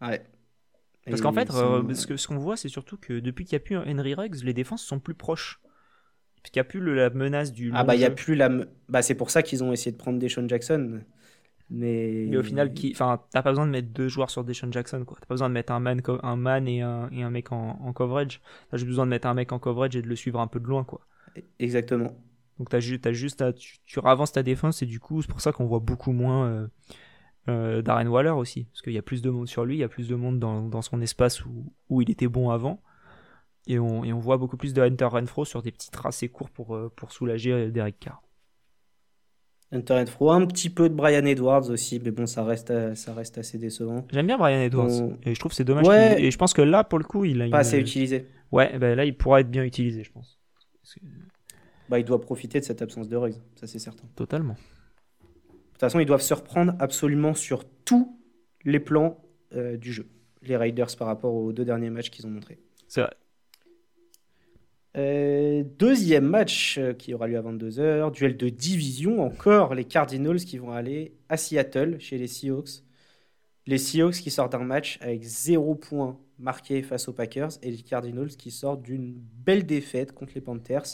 Ouais. Parce qu'en fait, euh, ce qu'on ce voit, c'est surtout que depuis qu'il n'y a plus Henry Ruggs, les défenses sont plus proches. Parce qu'il n'y a plus le- la menace du. Ah bah il y a plus la bah c'est pour ça qu'ils ont essayé de prendre Deshaun Jackson mais Mais au final, qui... enfin, t'as pas besoin de mettre deux joueurs sur Deshaun Jackson, quoi. T'as pas besoin de mettre un man, un man et, un... et un mec en, en coverage. T'as juste besoin de mettre un mec en coverage et de le suivre un peu de loin, quoi. Exactement. Donc t'as ju- t'as juste à... tu... tu ravances ta défense et du coup, c'est pour ça qu'on voit beaucoup moins euh, euh, Darren Waller aussi. Parce qu'il y a plus de monde sur lui, il y a plus de monde dans, dans son espace où... où il était bon avant. Et on... et on voit beaucoup plus de Hunter Renfro sur des petits tracés courts pour, euh, pour soulager euh, Derek Carr. Hunter Fro, un petit peu de Brian Edwards aussi, mais bon, ça reste, ça reste assez décevant. J'aime bien Brian Edwards. Et je trouve que c'est dommage. Ouais. Et je pense que là, pour le coup, il a Pas une- assez utilisé. Ouais, ben là, il pourra être bien utilisé, je pense. Bah, il doit profiter de cette absence de Ruggs, ça c'est certain. Totalement. De toute façon, ils doivent se reprendre absolument sur tous les plans euh, du jeu, les Raiders par rapport aux deux derniers matchs qu'ils ont montrés. C'est vrai. Euh, deuxième match euh, qui aura lieu à 22h, duel de division, encore les Cardinals qui vont aller à Seattle chez les Seahawks. Les Seahawks qui sortent d'un match avec 0 points marqués face aux Packers et les Cardinals qui sortent d'une belle défaite contre les Panthers.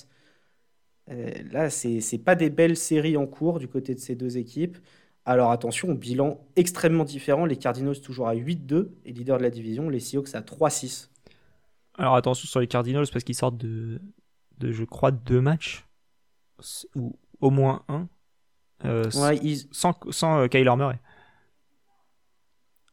Euh, là, c'est c'est pas des belles séries en cours du côté de ces deux équipes. Alors attention, bilan extrêmement différent. Les Cardinals toujours à 8-2 et leader de la division, les Seahawks à 3-6. Alors attention sur les Cardinals parce qu'ils sortent de, de, je crois, deux matchs. Ou au moins un. euh, Ouais, ils, Sans, sans euh, Kyler Murray.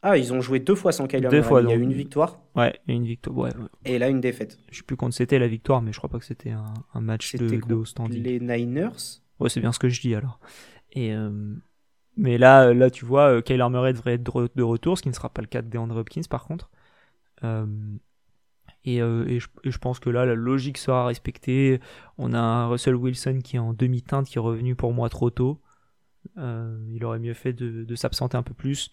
Ah, ils ont joué deux fois sans Kyler Deux Murray. fois, Il y a eu une victoire Ouais, une victoire. Ouais, ouais. et là une défaite. Je sais plus quand c'était la victoire, mais je crois pas que c'était un, un match de, de haut standing. Les Niners. Ouais, c'est bien ce que je dis alors. Et euh, mais là, là, tu vois, euh, Kyler Murray devrait être de re- de retour, ce qui ne sera pas le cas de DeAndre Hopkins par contre. Euh, et, euh, et je, et je pense que là, la logique sera respectée. On a un Russell Wilson qui est en demi-teinte, qui est revenu pour moi trop tôt. Euh, il aurait mieux fait de, de s'absenter un peu plus.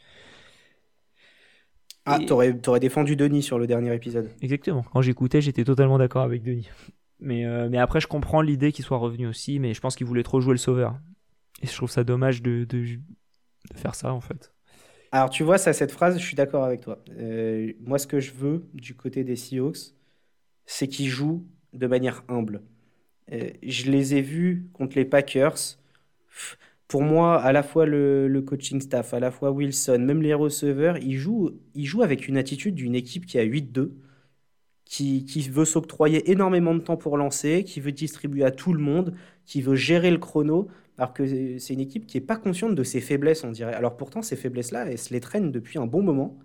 Ah, Et- t'aurais, t'aurais défendu Denis sur le dernier épisode. Exactement. Quand j'écoutais, j'étais totalement d'accord avec Denis. Mais, euh, mais après, je comprends l'idée qu'il soit revenu aussi, mais je pense qu'il voulait trop jouer le sauveur. Et je trouve ça dommage de, de, de faire ça, en fait. Alors tu vois, ça, cette phrase, je suis d'accord avec toi. Euh, moi, ce que je veux du côté des Seahawks, c'est qu'ils jouent de manière humble. Euh, je les ai vus contre les Packers. Pff, Pour moi, à la fois le, coaching staff, à la fois Wilson, même les receveurs, ils jouent, ils jouent avec une attitude d'une équipe qui a 8-2, qui, veut s'octroyer énormément de temps pour lancer, qui veut distribuer à tout le monde, qui veut gérer le chrono, alors que c'est une équipe qui n'est pas consciente de ses faiblesses, on dirait. Alors pourtant, ces faiblesses-là, elles se les traînent depuis un bon moment.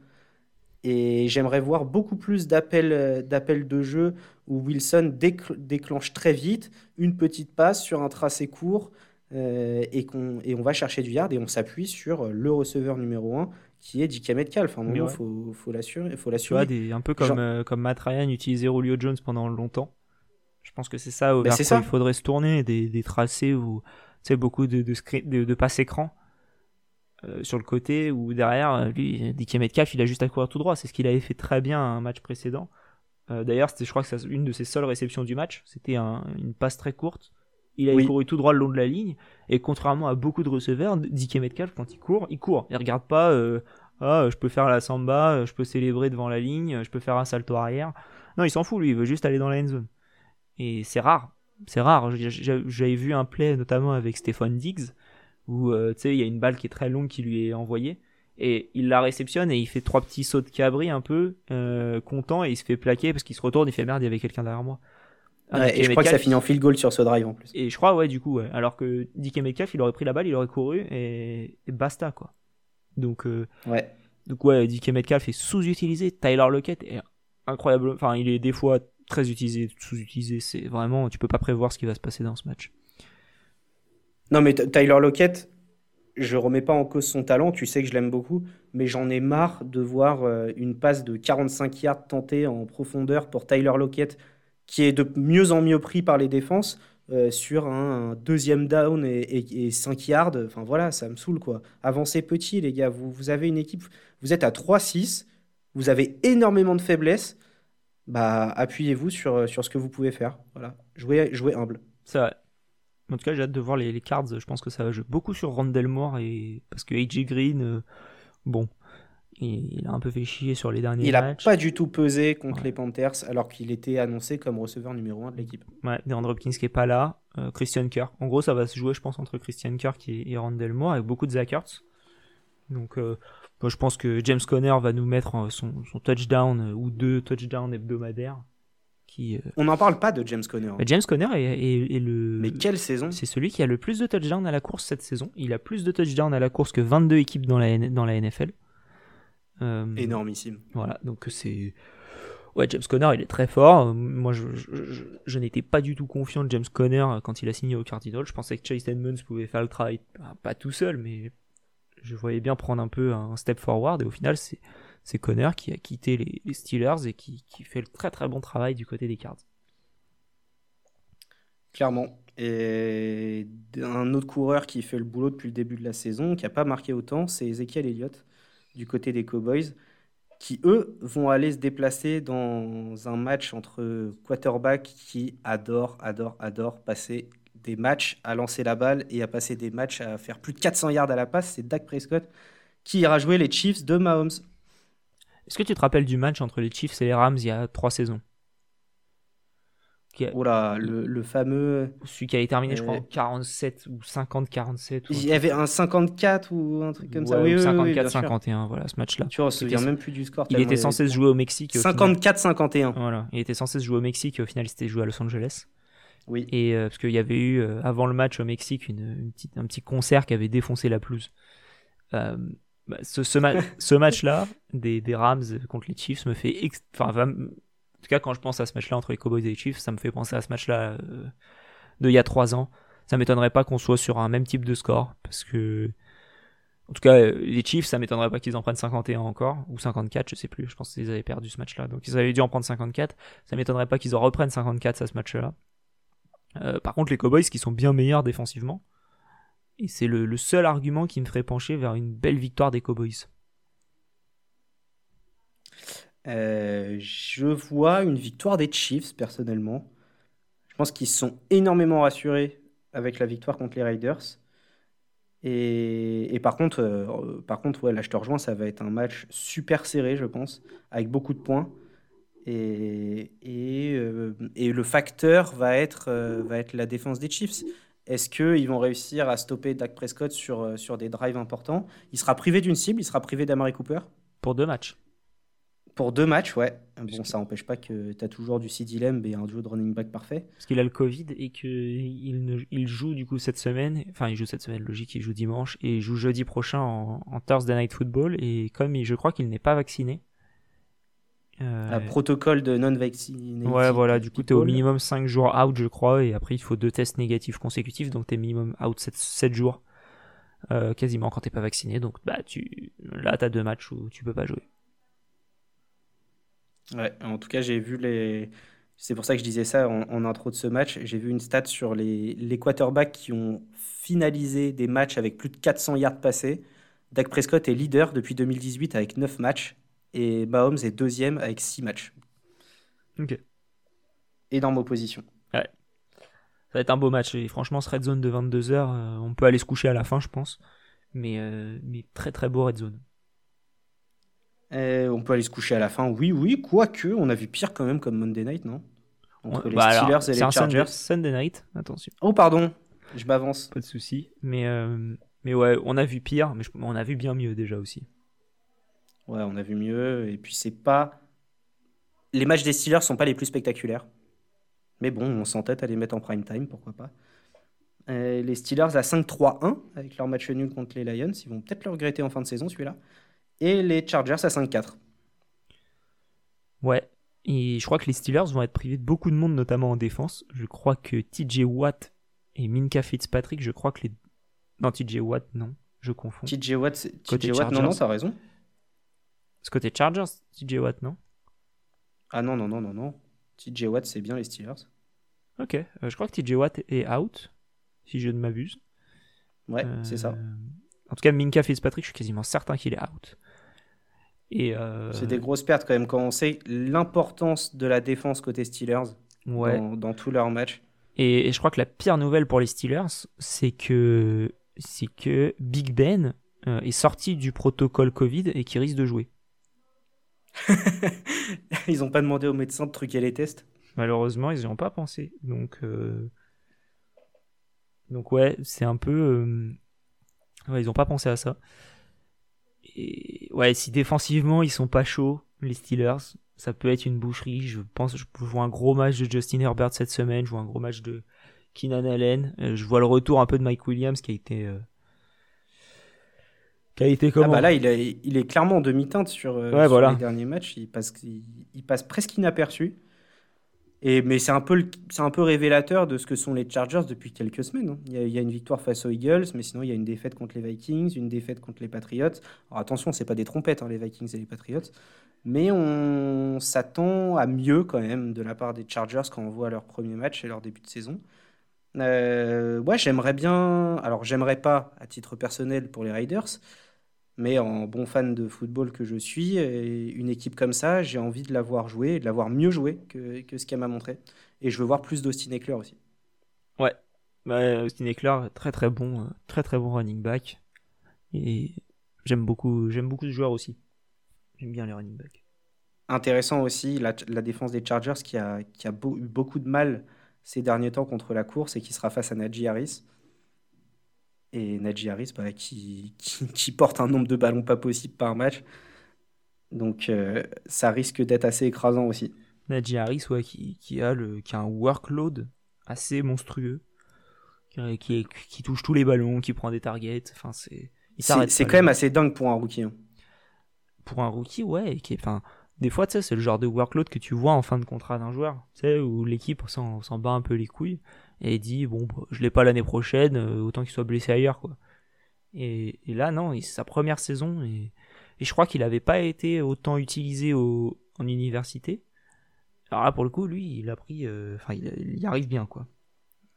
Et j'aimerais voir beaucoup plus d'appels d'appels de jeu où Wilson décl- déclenche très vite une petite passe sur un tracé court euh, et, qu'on, et on va chercher du yard et on s'appuie sur le receveur numéro 1 qui est DK Metcalf. À un moment, il ouais. faut, faut l'assurer. Faut Tu vois, l'assurer. des, un peu comme, Genre- euh, comme Matt Ryan utilisait Julio Jones pendant longtemps. Je pense que c'est ça Bah, vers quoi ça. il faudrait se tourner, des, des tracés où tu sais, beaucoup de, de, de, de passes écran euh, sur le côté ou derrière, euh, lui, DK Metcalf, il a juste à courir tout droit. C'est ce qu'il avait fait très bien à un match précédent. Euh, D'ailleurs, c'était, je crois que c'est une de ses seules réceptions du match. C'était un- une passe très courte. Il Oui. couru tout droit le long de la ligne. Et contrairement à beaucoup de receveurs, DK Metcalf, quand il court, il court. Il regarde pas, euh, ah, je peux faire la samba, euh, je peux célébrer devant la ligne, je peux faire un salto arrière. Non, il s'en fout, lui, il veut juste aller dans la end zone. Et c'est rare. C'est rare. J'avais vu un play notamment avec Stéphane Diggs où euh, tu sais, il y a une balle qui est très longue qui lui est envoyée et il la réceptionne et il fait trois petits sauts de cabri un peu euh, content et il se fait plaquer parce qu'il se retourne, il fait merde, il y avait quelqu'un derrière moi. Ah, Ouais, et je crois que ça finit en field goal sur ce drive en plus. Et je crois, ouais, du coup, ouais. Alors que DK Metcalf, il aurait pris la balle, il aurait couru et, et basta, quoi. Donc, euh, Ouais. donc ouais, DK Metcalf est sous-utilisé. Tyler Lockett est incroyable. Enfin, il est des fois très utilisé, sous-utilisé. C'est vraiment, tu peux pas prévoir ce qui va se passer dans ce match. Non, mais Tyler Lockett, je remets pas en cause son talent, tu sais que je l'aime beaucoup, mais j'en ai marre de voir euh, une passe de 45 yards tentée en profondeur pour Tyler Lockett, qui est de mieux en mieux pris par les défenses, euh, sur un, deuxième down et, 5 yards. Enfin voilà, ça me saoule quoi. Avancez petit, les gars. Vous, avez une équipe, vous êtes à 3-6, vous avez énormément de faiblesses. Bah, appuyez-vous sur, sur ce que vous pouvez faire. Voilà, jouez, jouez humble. C'est vrai. En tout cas, j'ai hâte de voir les, cards. Je pense que ça va jouer beaucoup sur Randall Moore et parce que AJ Green, euh, bon, il, a un peu fait chier sur les derniers matchs. Il a pas du tout pesé contre les Panthers alors qu'il était annoncé comme receveur numéro 1 de l'équipe. Ouais, DeAndre Hopkins qui est pas là, euh, Christian Kirk. En gros, ça va se jouer, je pense, entre Christian Kirk et, et Randall Moore avec beaucoup de Zach Donc, euh, je pense que James Conner va nous mettre son touchdown ou deux touchdowns hebdomadaires. Euh, On n'en parle pas de James Conner. James Conner est, le. Mais quelle saison C'est celui qui a le plus de touchdowns à la course cette saison. Il a plus de touchdowns à la course que 22 équipes dans la, dans la NFL. Euh, Énormissime. Voilà, donc c'est. Ouais, James Conner, il est très fort. Moi, je, je, n'étais pas du tout confiant de James Conner quand il a signé au Cardinals. Je pensais que Chase Edmonds pouvait faire le travail, pas tout seul, mais je voyais bien prendre un peu un step forward. Et au final, c'est c'est Connor qui a quitté les, Steelers et qui, fait le très très bon travail du côté des Cards. Clairement. Et un autre coureur qui fait le boulot depuis le début de la saison, qui n'a pas marqué autant, c'est Ezekiel Elliott du côté des Cowboys, qui eux vont aller se déplacer dans un match entre quarterbacks qui adorent, adorent, adorent passer des matchs à lancer la balle et à passer des matchs à faire plus de 400 yards à la passe. C'est Dak Prescott qui ira jouer les Chiefs de Mahomes. Est-ce que tu te rappelles du match entre les Chiefs et les Rams il y a trois saisons? Oula, le, fameux. Celui qui avait terminé, je crois, 47 ou 50-47. Il y avait un 54 ou un truc comme ça. Oui, 54-51, voilà, ce match-là. Tu vois, on se souvient même plus du score. Il était censé se jouer au Mexique. 54-51. Voilà, il était censé se jouer au Mexique et au final, il s'était joué à Los Angeles. Oui. Et euh, parce qu'il y avait eu, euh, avant le match au Mexique, une, petite, un petit concert qui avait défoncé la pelouse. Euh, bah, ce, ce, match-là, des, des, Rams contre les Chiefs, me fait. Enfin, en tout cas, quand je pense à ce match-là entre les Cowboys et les Chiefs, ça me fait penser à ce match-là euh, de il y a trois ans. Ça m'étonnerait pas qu'on soit sur un même type de score, parce que. En tout cas, les Chiefs, ça m'étonnerait pas qu'ils en prennent 51 encore, ou 54, je sais plus. Je pense qu'ils avaient perdu ce match-là. Donc ils avaient dû en prendre 54. Ça m'étonnerait pas qu'ils en reprennent 54 à ce match-là. Euh, par contre, les Cowboys qui sont bien meilleurs défensivement, et c'est le, seul argument qui me ferait pencher vers une belle victoire des Cowboys. Euh, je vois une victoire des Chiefs personnellement. Je pense qu'ils sont énormément rassurés avec la victoire contre les Raiders. Et, par contre, euh, par contre ouais, là je te rejoins, ça va être un match super serré, je pense, avec beaucoup de points. Et, euh, le facteur va être, va être la défense des Chiefs. Est-ce qu'ils vont réussir à stopper Dak Prescott sur, euh, sur des drives importants? Il sera privé d'une cible, il sera privé d'Amari Cooper? Pour deux matchs. Pour deux matchs, ouais. Bon, ça n'empêche pas que tu as toujours du CD Lamb et un duo de running back parfait. Parce qu'il a le Covid et qu'il il joue du coup cette semaine. Enfin, il joue cette semaine, logique, il joue dimanche. Et il joue jeudi prochain en, en Thursday Night Football. Et comme je crois qu'il n'est pas vacciné, euh, un protocole de non-vacciné. Ouais, voilà, du coup, tu es au minimum 5 jours out, je crois, et après, il faut deux tests négatifs consécutifs, donc tu es minimum out 7, jours, euh, quasiment quand t'es pas vacciné. Donc bah, tu... là, tu as deux matchs où tu peux pas jouer. Ouais, en tout cas, j'ai vu les. C'est pour ça que je disais ça en, intro de ce match. J'ai vu une stat sur les, les quarterbacks qui ont finalisé des matchs avec plus de 400 yards passés. Dak Prescott est leader depuis 2018 avec 9 matchs et Mahomes est deuxième avec 6 matchs. Ok. Énorme opposition. Ouais. Ça va être un beau match. Et franchement, ce red zone de 22h, euh, on peut aller se coucher à la fin, je pense. Mais, euh, mais très très beau red zone. Euh, on peut aller se coucher à la fin, oui, oui. Quoique, on a vu pire quand même comme Monday Night, non? Entre les bah Steelers et les Chargers. Sunday, Night, attention. Oh, pardon, je m'avance. Pas de souci. Mais, mais ouais, on a vu pire, mais on a vu bien mieux déjà aussi. Ouais, on a vu mieux. Et puis, c'est pas. Les matchs des Steelers sont pas les plus spectaculaires. Mais bon, on s'entête à les mettre en prime time, pourquoi pas. les Steelers à 5-3-1 avec leur match nul contre les Lions. Ils vont peut-être le regretter en fin de saison, celui-là. Et les Chargers à 5-4. Ouais. Et je crois que les Steelers vont être privés de beaucoup de monde, notamment en défense. Je crois que TJ Watt et Minka Fitzpatrick, je crois que les. Non, TJ Watt, non. je confonds. TJ Watt, c'est- Côté TJ Watt, non, non, t'as raison. Ce côté Chargers, TJ Watt, non? Ah non, non, non, non, non. TJ Watt, c'est bien les Steelers. Ok, euh, je crois que TJ Watt est out, si je ne m'abuse. Ouais, c'est ça. Euh, En tout cas, Minka Fitzpatrick, je suis quasiment certain qu'il est out. Et euh, C'est des grosses pertes quand même quand on sait l'importance de la défense côté Steelers ouais. dans, dans tous leurs matchs. Et, et je crois que la pire nouvelle pour les Steelers, c'est que c'est que Big Ben euh, est sorti du protocole Covid et qui risque de jouer. <laughs> Ils n'ont pas demandé aux médecins de truquer les tests. Malheureusement, ils n'y ont pas pensé. Donc, euh, donc ouais, c'est un peu. euh, Ouais, ils n'ont pas pensé à ça. Et ouais, si défensivement ils sont pas chauds, les Steelers, ça peut être une boucherie. Je pense, je vois un gros match de Justin Herbert cette semaine. Je vois un gros match de Keenan Allen. Euh, je vois le retour un peu de Mike Williams qui a été. euh, qui a été Ah comment bah là, il est, il est clairement en demi-teinte sur, euh, Ouais, sur voilà. les derniers matchs. Il passe, il, il passe presque inaperçu. Mais c'est un, peu révélateur de ce que sont les Chargers depuis quelques semaines. hein. Il y, a, une victoire face aux Eagles, mais sinon il y a une défaite contre les Vikings, une défaite contre les Patriots. Alors attention, c'est pas des trompettes, hein, les Vikings et les Patriots. Mais on s'attend à mieux quand même de la part des Chargers quand on voit leur premier match et leur début de saison. Euh, ouais, j'aimerais bien. Alors, j'aimerais pas à titre personnel pour les Raiders, mais en bon fan de football que je suis, et une équipe comme ça, j'ai envie de la voir jouer, et de la voir mieux jouer que, que ce qu'elle m'a montré. Et je veux voir plus d'Austin Eckler aussi. Ouais. Bah, Austin Eckler, très très bon, euh, très très bon running back. Et j'aime beaucoup, j'aime beaucoup ce joueur aussi. J'aime bien les running backs. Intéressant aussi la, la défense des Chargers qui a, qui a beau- eu beaucoup de mal ces derniers temps contre la course et qui sera face à Najee Harris. Et Najee Harris bah, qui, qui, qui porte un nombre de ballons pas possible par match. Donc euh, ça risque d'être assez écrasant aussi. Najee Harris, ouais, qui, qui a le, qui a un workload assez monstrueux, qui, touche tous les ballons, qui prend des targets. Enfin, c'est, C'est quand même assez dingue pour un rookie. hein. pour un rookie, ouais, et qui est, enfin, des fois, tu sais, c'est le genre de workload que tu vois en fin de contrat d'un joueur, tu sais, où l'équipe s'en bat un peu les couilles et dit, bon, bah, je l'ai pas l'année prochaine, euh, autant qu'il soit blessé ailleurs, quoi. Et, et là, non, il- c'est sa première saison et, et je crois qu'il avait pas été autant utilisé au, en université. Alors là, pour le coup, lui, il a pris, euh, enfin, il, il y arrive bien, quoi.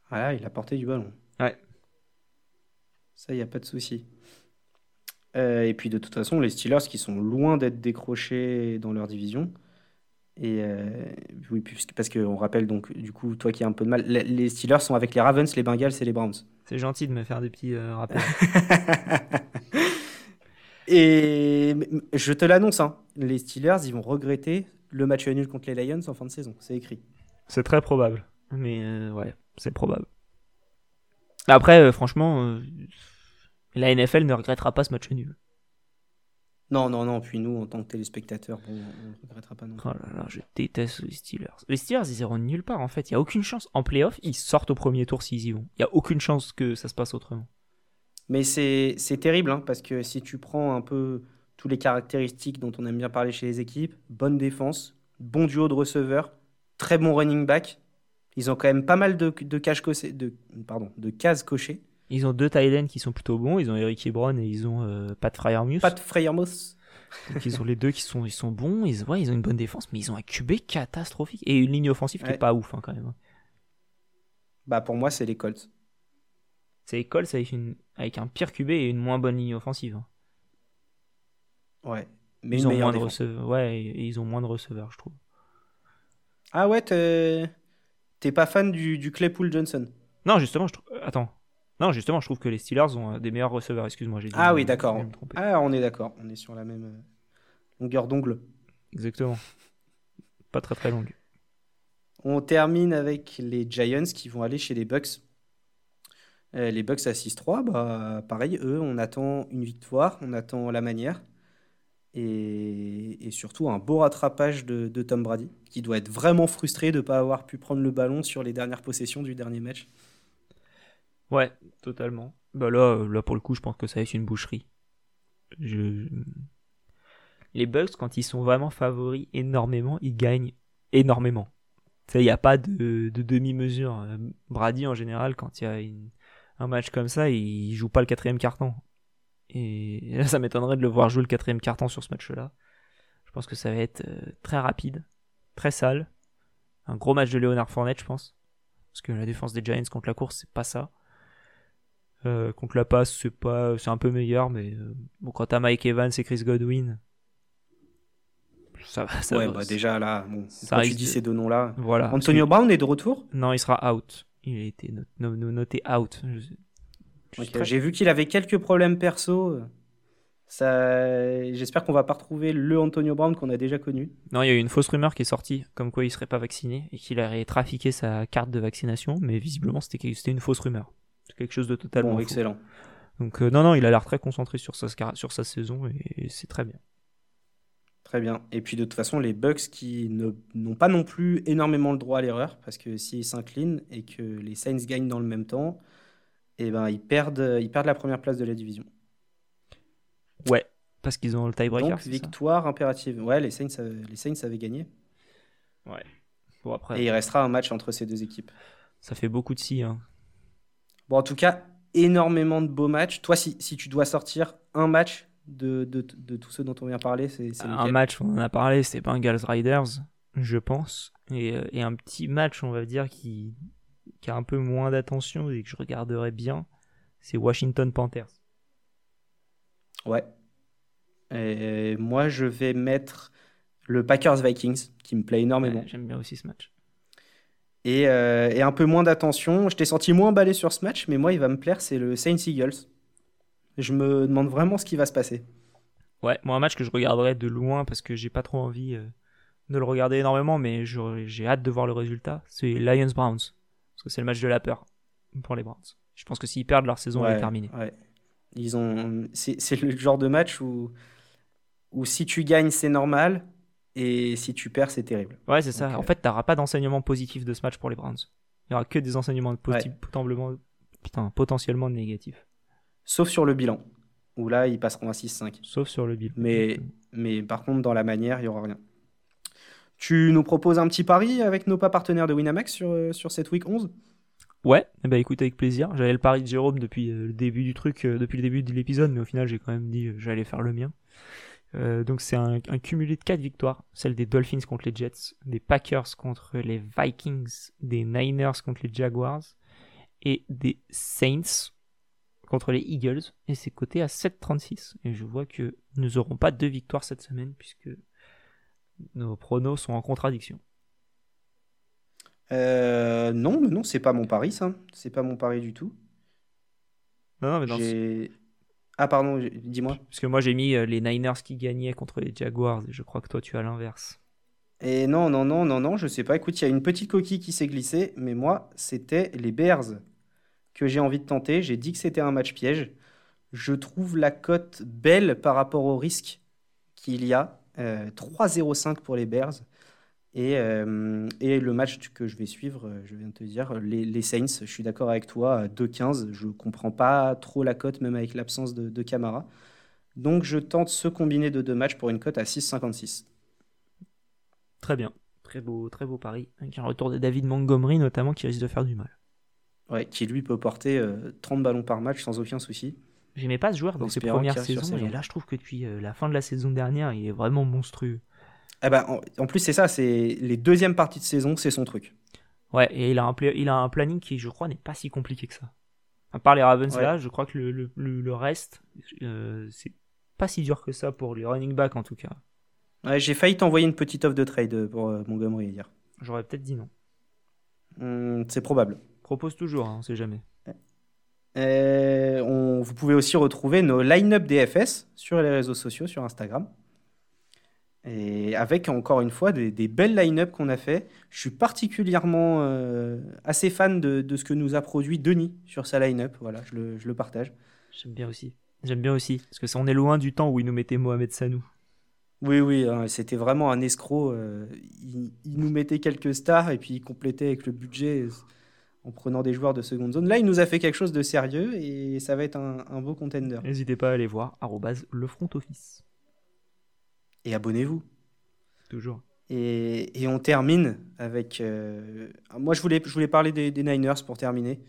Voilà, il a porté du ballon. Ouais. Ça, il n'y a pas de souci. Euh, et puis de toute façon, les Steelers qui sont loin d'être décrochés dans leur division. Et euh, oui, parce qu'on rappelle donc, du coup, toi qui as un peu de mal, les- Steelers sont avec les Ravens, les Bengals et les Browns. C'est gentil de me faire des petits euh, rappels. <laughs> et je te l'annonce, hein, les Steelers, ils vont regretter le match nul contre les Lions en fin de saison. C'est écrit. C'est très probable. Mais euh, ouais, c'est probable. Après, franchement, la NFL ne regrettera pas ce match nul. Non, non, non. Puis nous, en tant que téléspectateurs, bon, on ne regrettera pas non plus. Oh là là, je déteste les Steelers. Les Steelers, ils iront nulle part en fait. Il n'y a aucune chance. En playoff, ils sortent au premier tour s'ils y vont. Il n'y a aucune chance que ça se passe autrement. Mais c'est terrible, hein, parce que si tu prends un peu tous les caractéristiques dont on aime bien parler chez les équipes, bonne défense, bon duo de receveurs, très bon running back, ils ont quand même pas mal de, de, caches cochées- de, pardon, de cases cochées. Ils ont deux ends qui sont plutôt bons. Ils ont Eric Ebron et ils ont euh, Pat Fryermuth. Pas de Freyermuth. Donc, ils ont les deux qui sont, ils sont bons. Ils, ouais, ils ont une bonne défense, mais ils ont un QB catastrophique. Et une ligne offensive qui Ouais. est pas ouf hein, quand même. Bah pour moi, c'est les Colts. C'est les Colts avec, une, avec un pire QB et une moins bonne ligne offensive. hein. Ouais. Mais ils ont moins de receveurs. Ouais, et- ils ont moins de receveurs, je trouve. Ah ouais, t'es pas fan du, du Claypool Johnson? Non, justement, je trouve. Attends. Non, justement, je trouve que les Steelers ont euh, des meilleurs receveurs. Excuse-moi, j'ai dit. Ah oui, d'accord. Ah, on est d'accord. On est sur la même euh, longueur d'ongle. Exactement. Pas très très longue. On termine avec les Giants qui vont aller chez les Bucks. Euh, les Bucks à 6-3, bah, pareil, eux, on attend une victoire, on attend la manière. Et, et surtout un beau rattrapage de, de Tom Brady, qui doit être vraiment frustré de ne pas avoir pu prendre le ballon sur les dernières possessions du dernier match. Ouais, totalement. Bah là, euh, là pour le coup, je pense que ça être une boucherie. Les Bucks, quand ils sont vraiment favoris énormément, ils gagnent énormément. Il n'y a pas de, de demi-mesure. Euh, Brady, en général, quand il y a un match comme ça, il joue pas le quatrième carton. Et <laughs> là, ça m'étonnerait de le voir jouer le quatrième carton sur ce match-là. Je pense que ça va être euh, très rapide, très sale. Un gros match de Léonard Fournette, je pense. Parce que la défense des Giants contre la course, c'est pas ça. Euh, contre la passe, c'est pas, c'est un peu meilleur, mais euh, bon, quand t'as Mike Evans et Chris Godwin, ça va. Ça ouais, bah déjà là, bon, ça quand tu dis ces deux noms-là. Voilà. Antonio Brown est de retour? Non, il sera out. Il a été noté out. J'ai vu qu'il avait quelques problèmes perso. Ça... J'espère qu'on va pas retrouver le Antonio Brown qu'on a déjà connu. Non, il y a eu une fausse rumeur qui est sortie, comme quoi il serait pas vacciné et qu'il aurait trafiqué sa carte de vaccination, mais visiblement c'était une fausse rumeur. C'est quelque chose de totalement excellent. Donc euh, non, non, il a l'air très concentré sur sa, sur sa saison et, c'est très bien. Très bien. Et puis de toute façon, les Bucks qui n'ont pas non plus énormément le droit à l'erreur, parce que s'ils s'inclinent et que les Saints gagnent dans le même temps, eh ben, ils, perdent, ils perdent la première place de la division. Ouais, parce qu'ils ont le tiebreaker. Donc victoire impérative. Ouais, les Saints, les Saints avaient gagné. Ouais. Bon, après, Et il restera un match entre ces deux équipes. Ça fait beaucoup de si. Hein. Bon, en tout cas, énormément de beaux matchs. Toi, si, si tu dois sortir un match de, de, de tous ceux dont on vient parler, c'est Un match, on en a parlé, c'est Bengals Riders, je pense. Et, euh, et, un petit match, on va dire, qui, qui a un peu moins d'attention et que je regarderai bien, c'est Washington Panthers. Ouais. Et moi, je vais mettre le Packers Vikings, qui me plaît énormément. J'aime bien aussi ce match. Et, euh, et un peu moins d'attention. Je t'ai senti moins emballé sur ce match, mais moi, il va me plaire, c'est le Saints Eagles. Je me demande vraiment ce qui va se passer. Ouais, moi, un match que je regarderai de loin parce que j'ai pas trop envie euh, de le regarder énormément, mais j'ai hâte de voir le résultat. C'est Lions Browns. Parce que c'est le match de la peur pour les Browns. Je pense que s'ils perdent, leur saison est terminée. Ouais. Ils ont, c'est le genre de match où, où si tu gagnes, c'est normal, et si tu perds, c'est terrible. Ouais, c'est ça. En fait, tu n'auras pas d'enseignement positif de ce match pour les Browns. Il n'y aura que des enseignements potentiellement, putain, potentiellement négatifs. Sauf sur le bilan, où là, ils passeront à 6-5. Sauf sur le bilan. Mais, mais par contre, dans la manière, il n'y aura rien. Tu nous proposes un petit pari avec nos pas partenaires de Winamax sur, euh, sur cette week 11 Ouais, eh ben écoute avec plaisir. J'avais le pari de Jérôme depuis euh, le début du truc, euh, depuis le début de l'épisode, mais au final j'ai quand même dit euh, j'allais faire le mien. Donc c'est un, cumulé de 4 victoires, celle des Dolphins contre les Jets, des Packers contre les Vikings, des Niners contre les Jaguars et des Saints contre les Eagles. Et c'est coté à 7,36. Et je vois que nous n'aurons pas deux victoires cette semaine puisque nos pronos sont en contradiction. Euh, non, non, c'est pas mon pari, ça. C'est pas mon pari du tout. Non, non, mais dans Ah, pardon, dis-moi. Parce que moi, j'ai mis euh, les Niners qui gagnaient contre les Jaguars, et je crois que toi, tu as l'inverse. Et non, non, non, non, non, je sais pas. Écoute, il y a une petite coquille qui s'est glissée, mais moi, c'était les Bears que j'ai envie de tenter. J'ai dit que c'était un match piège. Je trouve la cote belle par rapport au risque qu'il y a. 3-0-5 euh, pour les Bears. Et, euh, et, le match que je vais suivre, euh, je viens de te dire, les, les Saints, je suis d'accord avec toi, 2-15, je ne comprends pas trop la cote, même avec l'absence de, de, Camara. Donc je tente ce combiné de deux matchs pour une cote à 6,56. Très bien, très beau, très beau pari, avec un retour de David Montgomery notamment qui risque de faire du mal. Ouais, qui lui peut porter 30 euh, ballons par match sans aucun souci. J'aimais pas ce joueur dans ses premières saisons, et là je trouve que depuis la fin de la saison dernière, il est vraiment monstrueux. Eh ben, en, plus, c'est ça, c'est les deuxièmes parties de saison, c'est son truc. Ouais, et il a, un, il a un planning qui, je crois, n'est pas si compliqué que ça. À part les Ravens là, je crois que le, le, le reste, euh, c'est pas si dur que ça pour les running backs en tout cas. Ouais, j'ai failli t'envoyer une petite offre de trade pour euh, Montgomery hier. J'aurais peut-être dit non. Hmm, c'est probable. Propose toujours, hein, on sait jamais. Euh, on, vous pouvez aussi retrouver nos line-up DFS sur les réseaux sociaux, sur Instagram. Et avec encore une fois des, belles line-up qu'on a fait. Je suis particulièrement euh, assez fan de, de, ce que nous a produit Denis sur sa line-up. Voilà, je le, je le partage. J'aime bien aussi. J'aime bien aussi. Parce que ça, on est loin du temps où il nous mettait Mohamed Sanou. Oui, oui, hein, c'était vraiment un escroc. Euh, il, nous mettait quelques stars et puis il complétait avec le budget en prenant des joueurs de seconde zone. Là, il nous a fait quelque chose de sérieux et ça va être un, un beau contender. N'hésitez pas à aller voir, le front office et abonnez-vous. Toujours. Et, et, on termine avec. Euh, moi, je voulais, je voulais parler des, Niners pour terminer.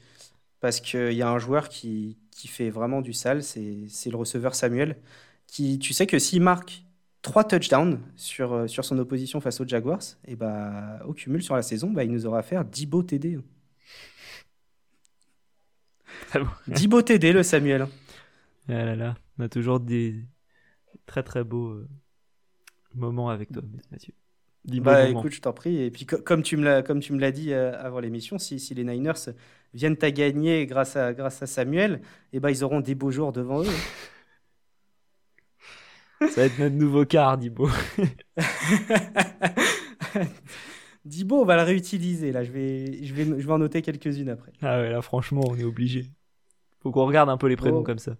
Parce qu'il y a un joueur qui, qui fait vraiment du sale, c'est le receveur Samuel. Qui, tu sais que s'il marque trois touchdowns sur, euh, sur son opposition face aux Jaguars, et bah, au cumul sur la saison, bah, il nous aura fait 10 beaux TD. Très bon? 10 beaux TD, le Samuel. Ah là là, on a toujours des très très beaux moments avec toi, Mathieu. Bah écoute, je t'en prie. Et puis, co- comme tu me l'as, comme tu me l'as dit euh, avant l'émission, si, si les Niners viennent à gagner grâce à, grâce à Samuel, et bah, ils auront des beaux jours devant eux. Ça va être notre nouveau quart, Dibo. <laughs> Dibo, on va le réutiliser. Là, je vais, je vais, je vais en noter quelques-unes après. Ah ouais, là franchement, on est obligé. Faut qu'on regarde un peu les prénoms Oh. comme ça.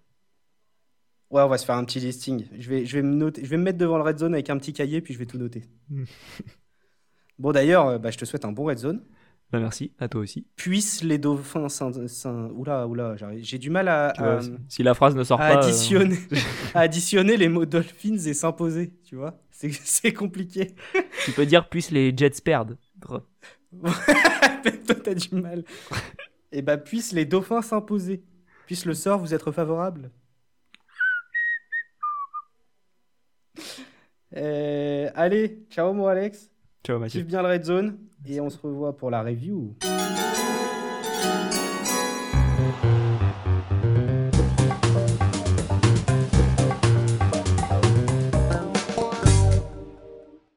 Ouais, on va se faire un petit listing. Je vais, je vais me noter, je vais me mettre devant le red zone avec un petit cahier, puis je vais tout noter. <laughs> Bon, d'ailleurs, euh, bah, je te souhaite un bon red zone. Bah merci, à toi aussi. Puissent les dauphins Oula, oula, j'ai du mal à, Tu vois, à- si- la phrase ne sort à pas. euh, additionner, à <laughs> <laughs> additionner les mots dolphins et s'imposer, tu vois. C'est compliqué. tu peux dire puisse les Jets perdre. Toi, t'as du mal. Et bah, puissent les dauphins s'imposer. Puisse le sort vous être favorable. <laughs> Euh, allez, ciao mon Alex. Ciao Mathieu. Kiffe bien le Red Zone. Et on se revoit pour la review.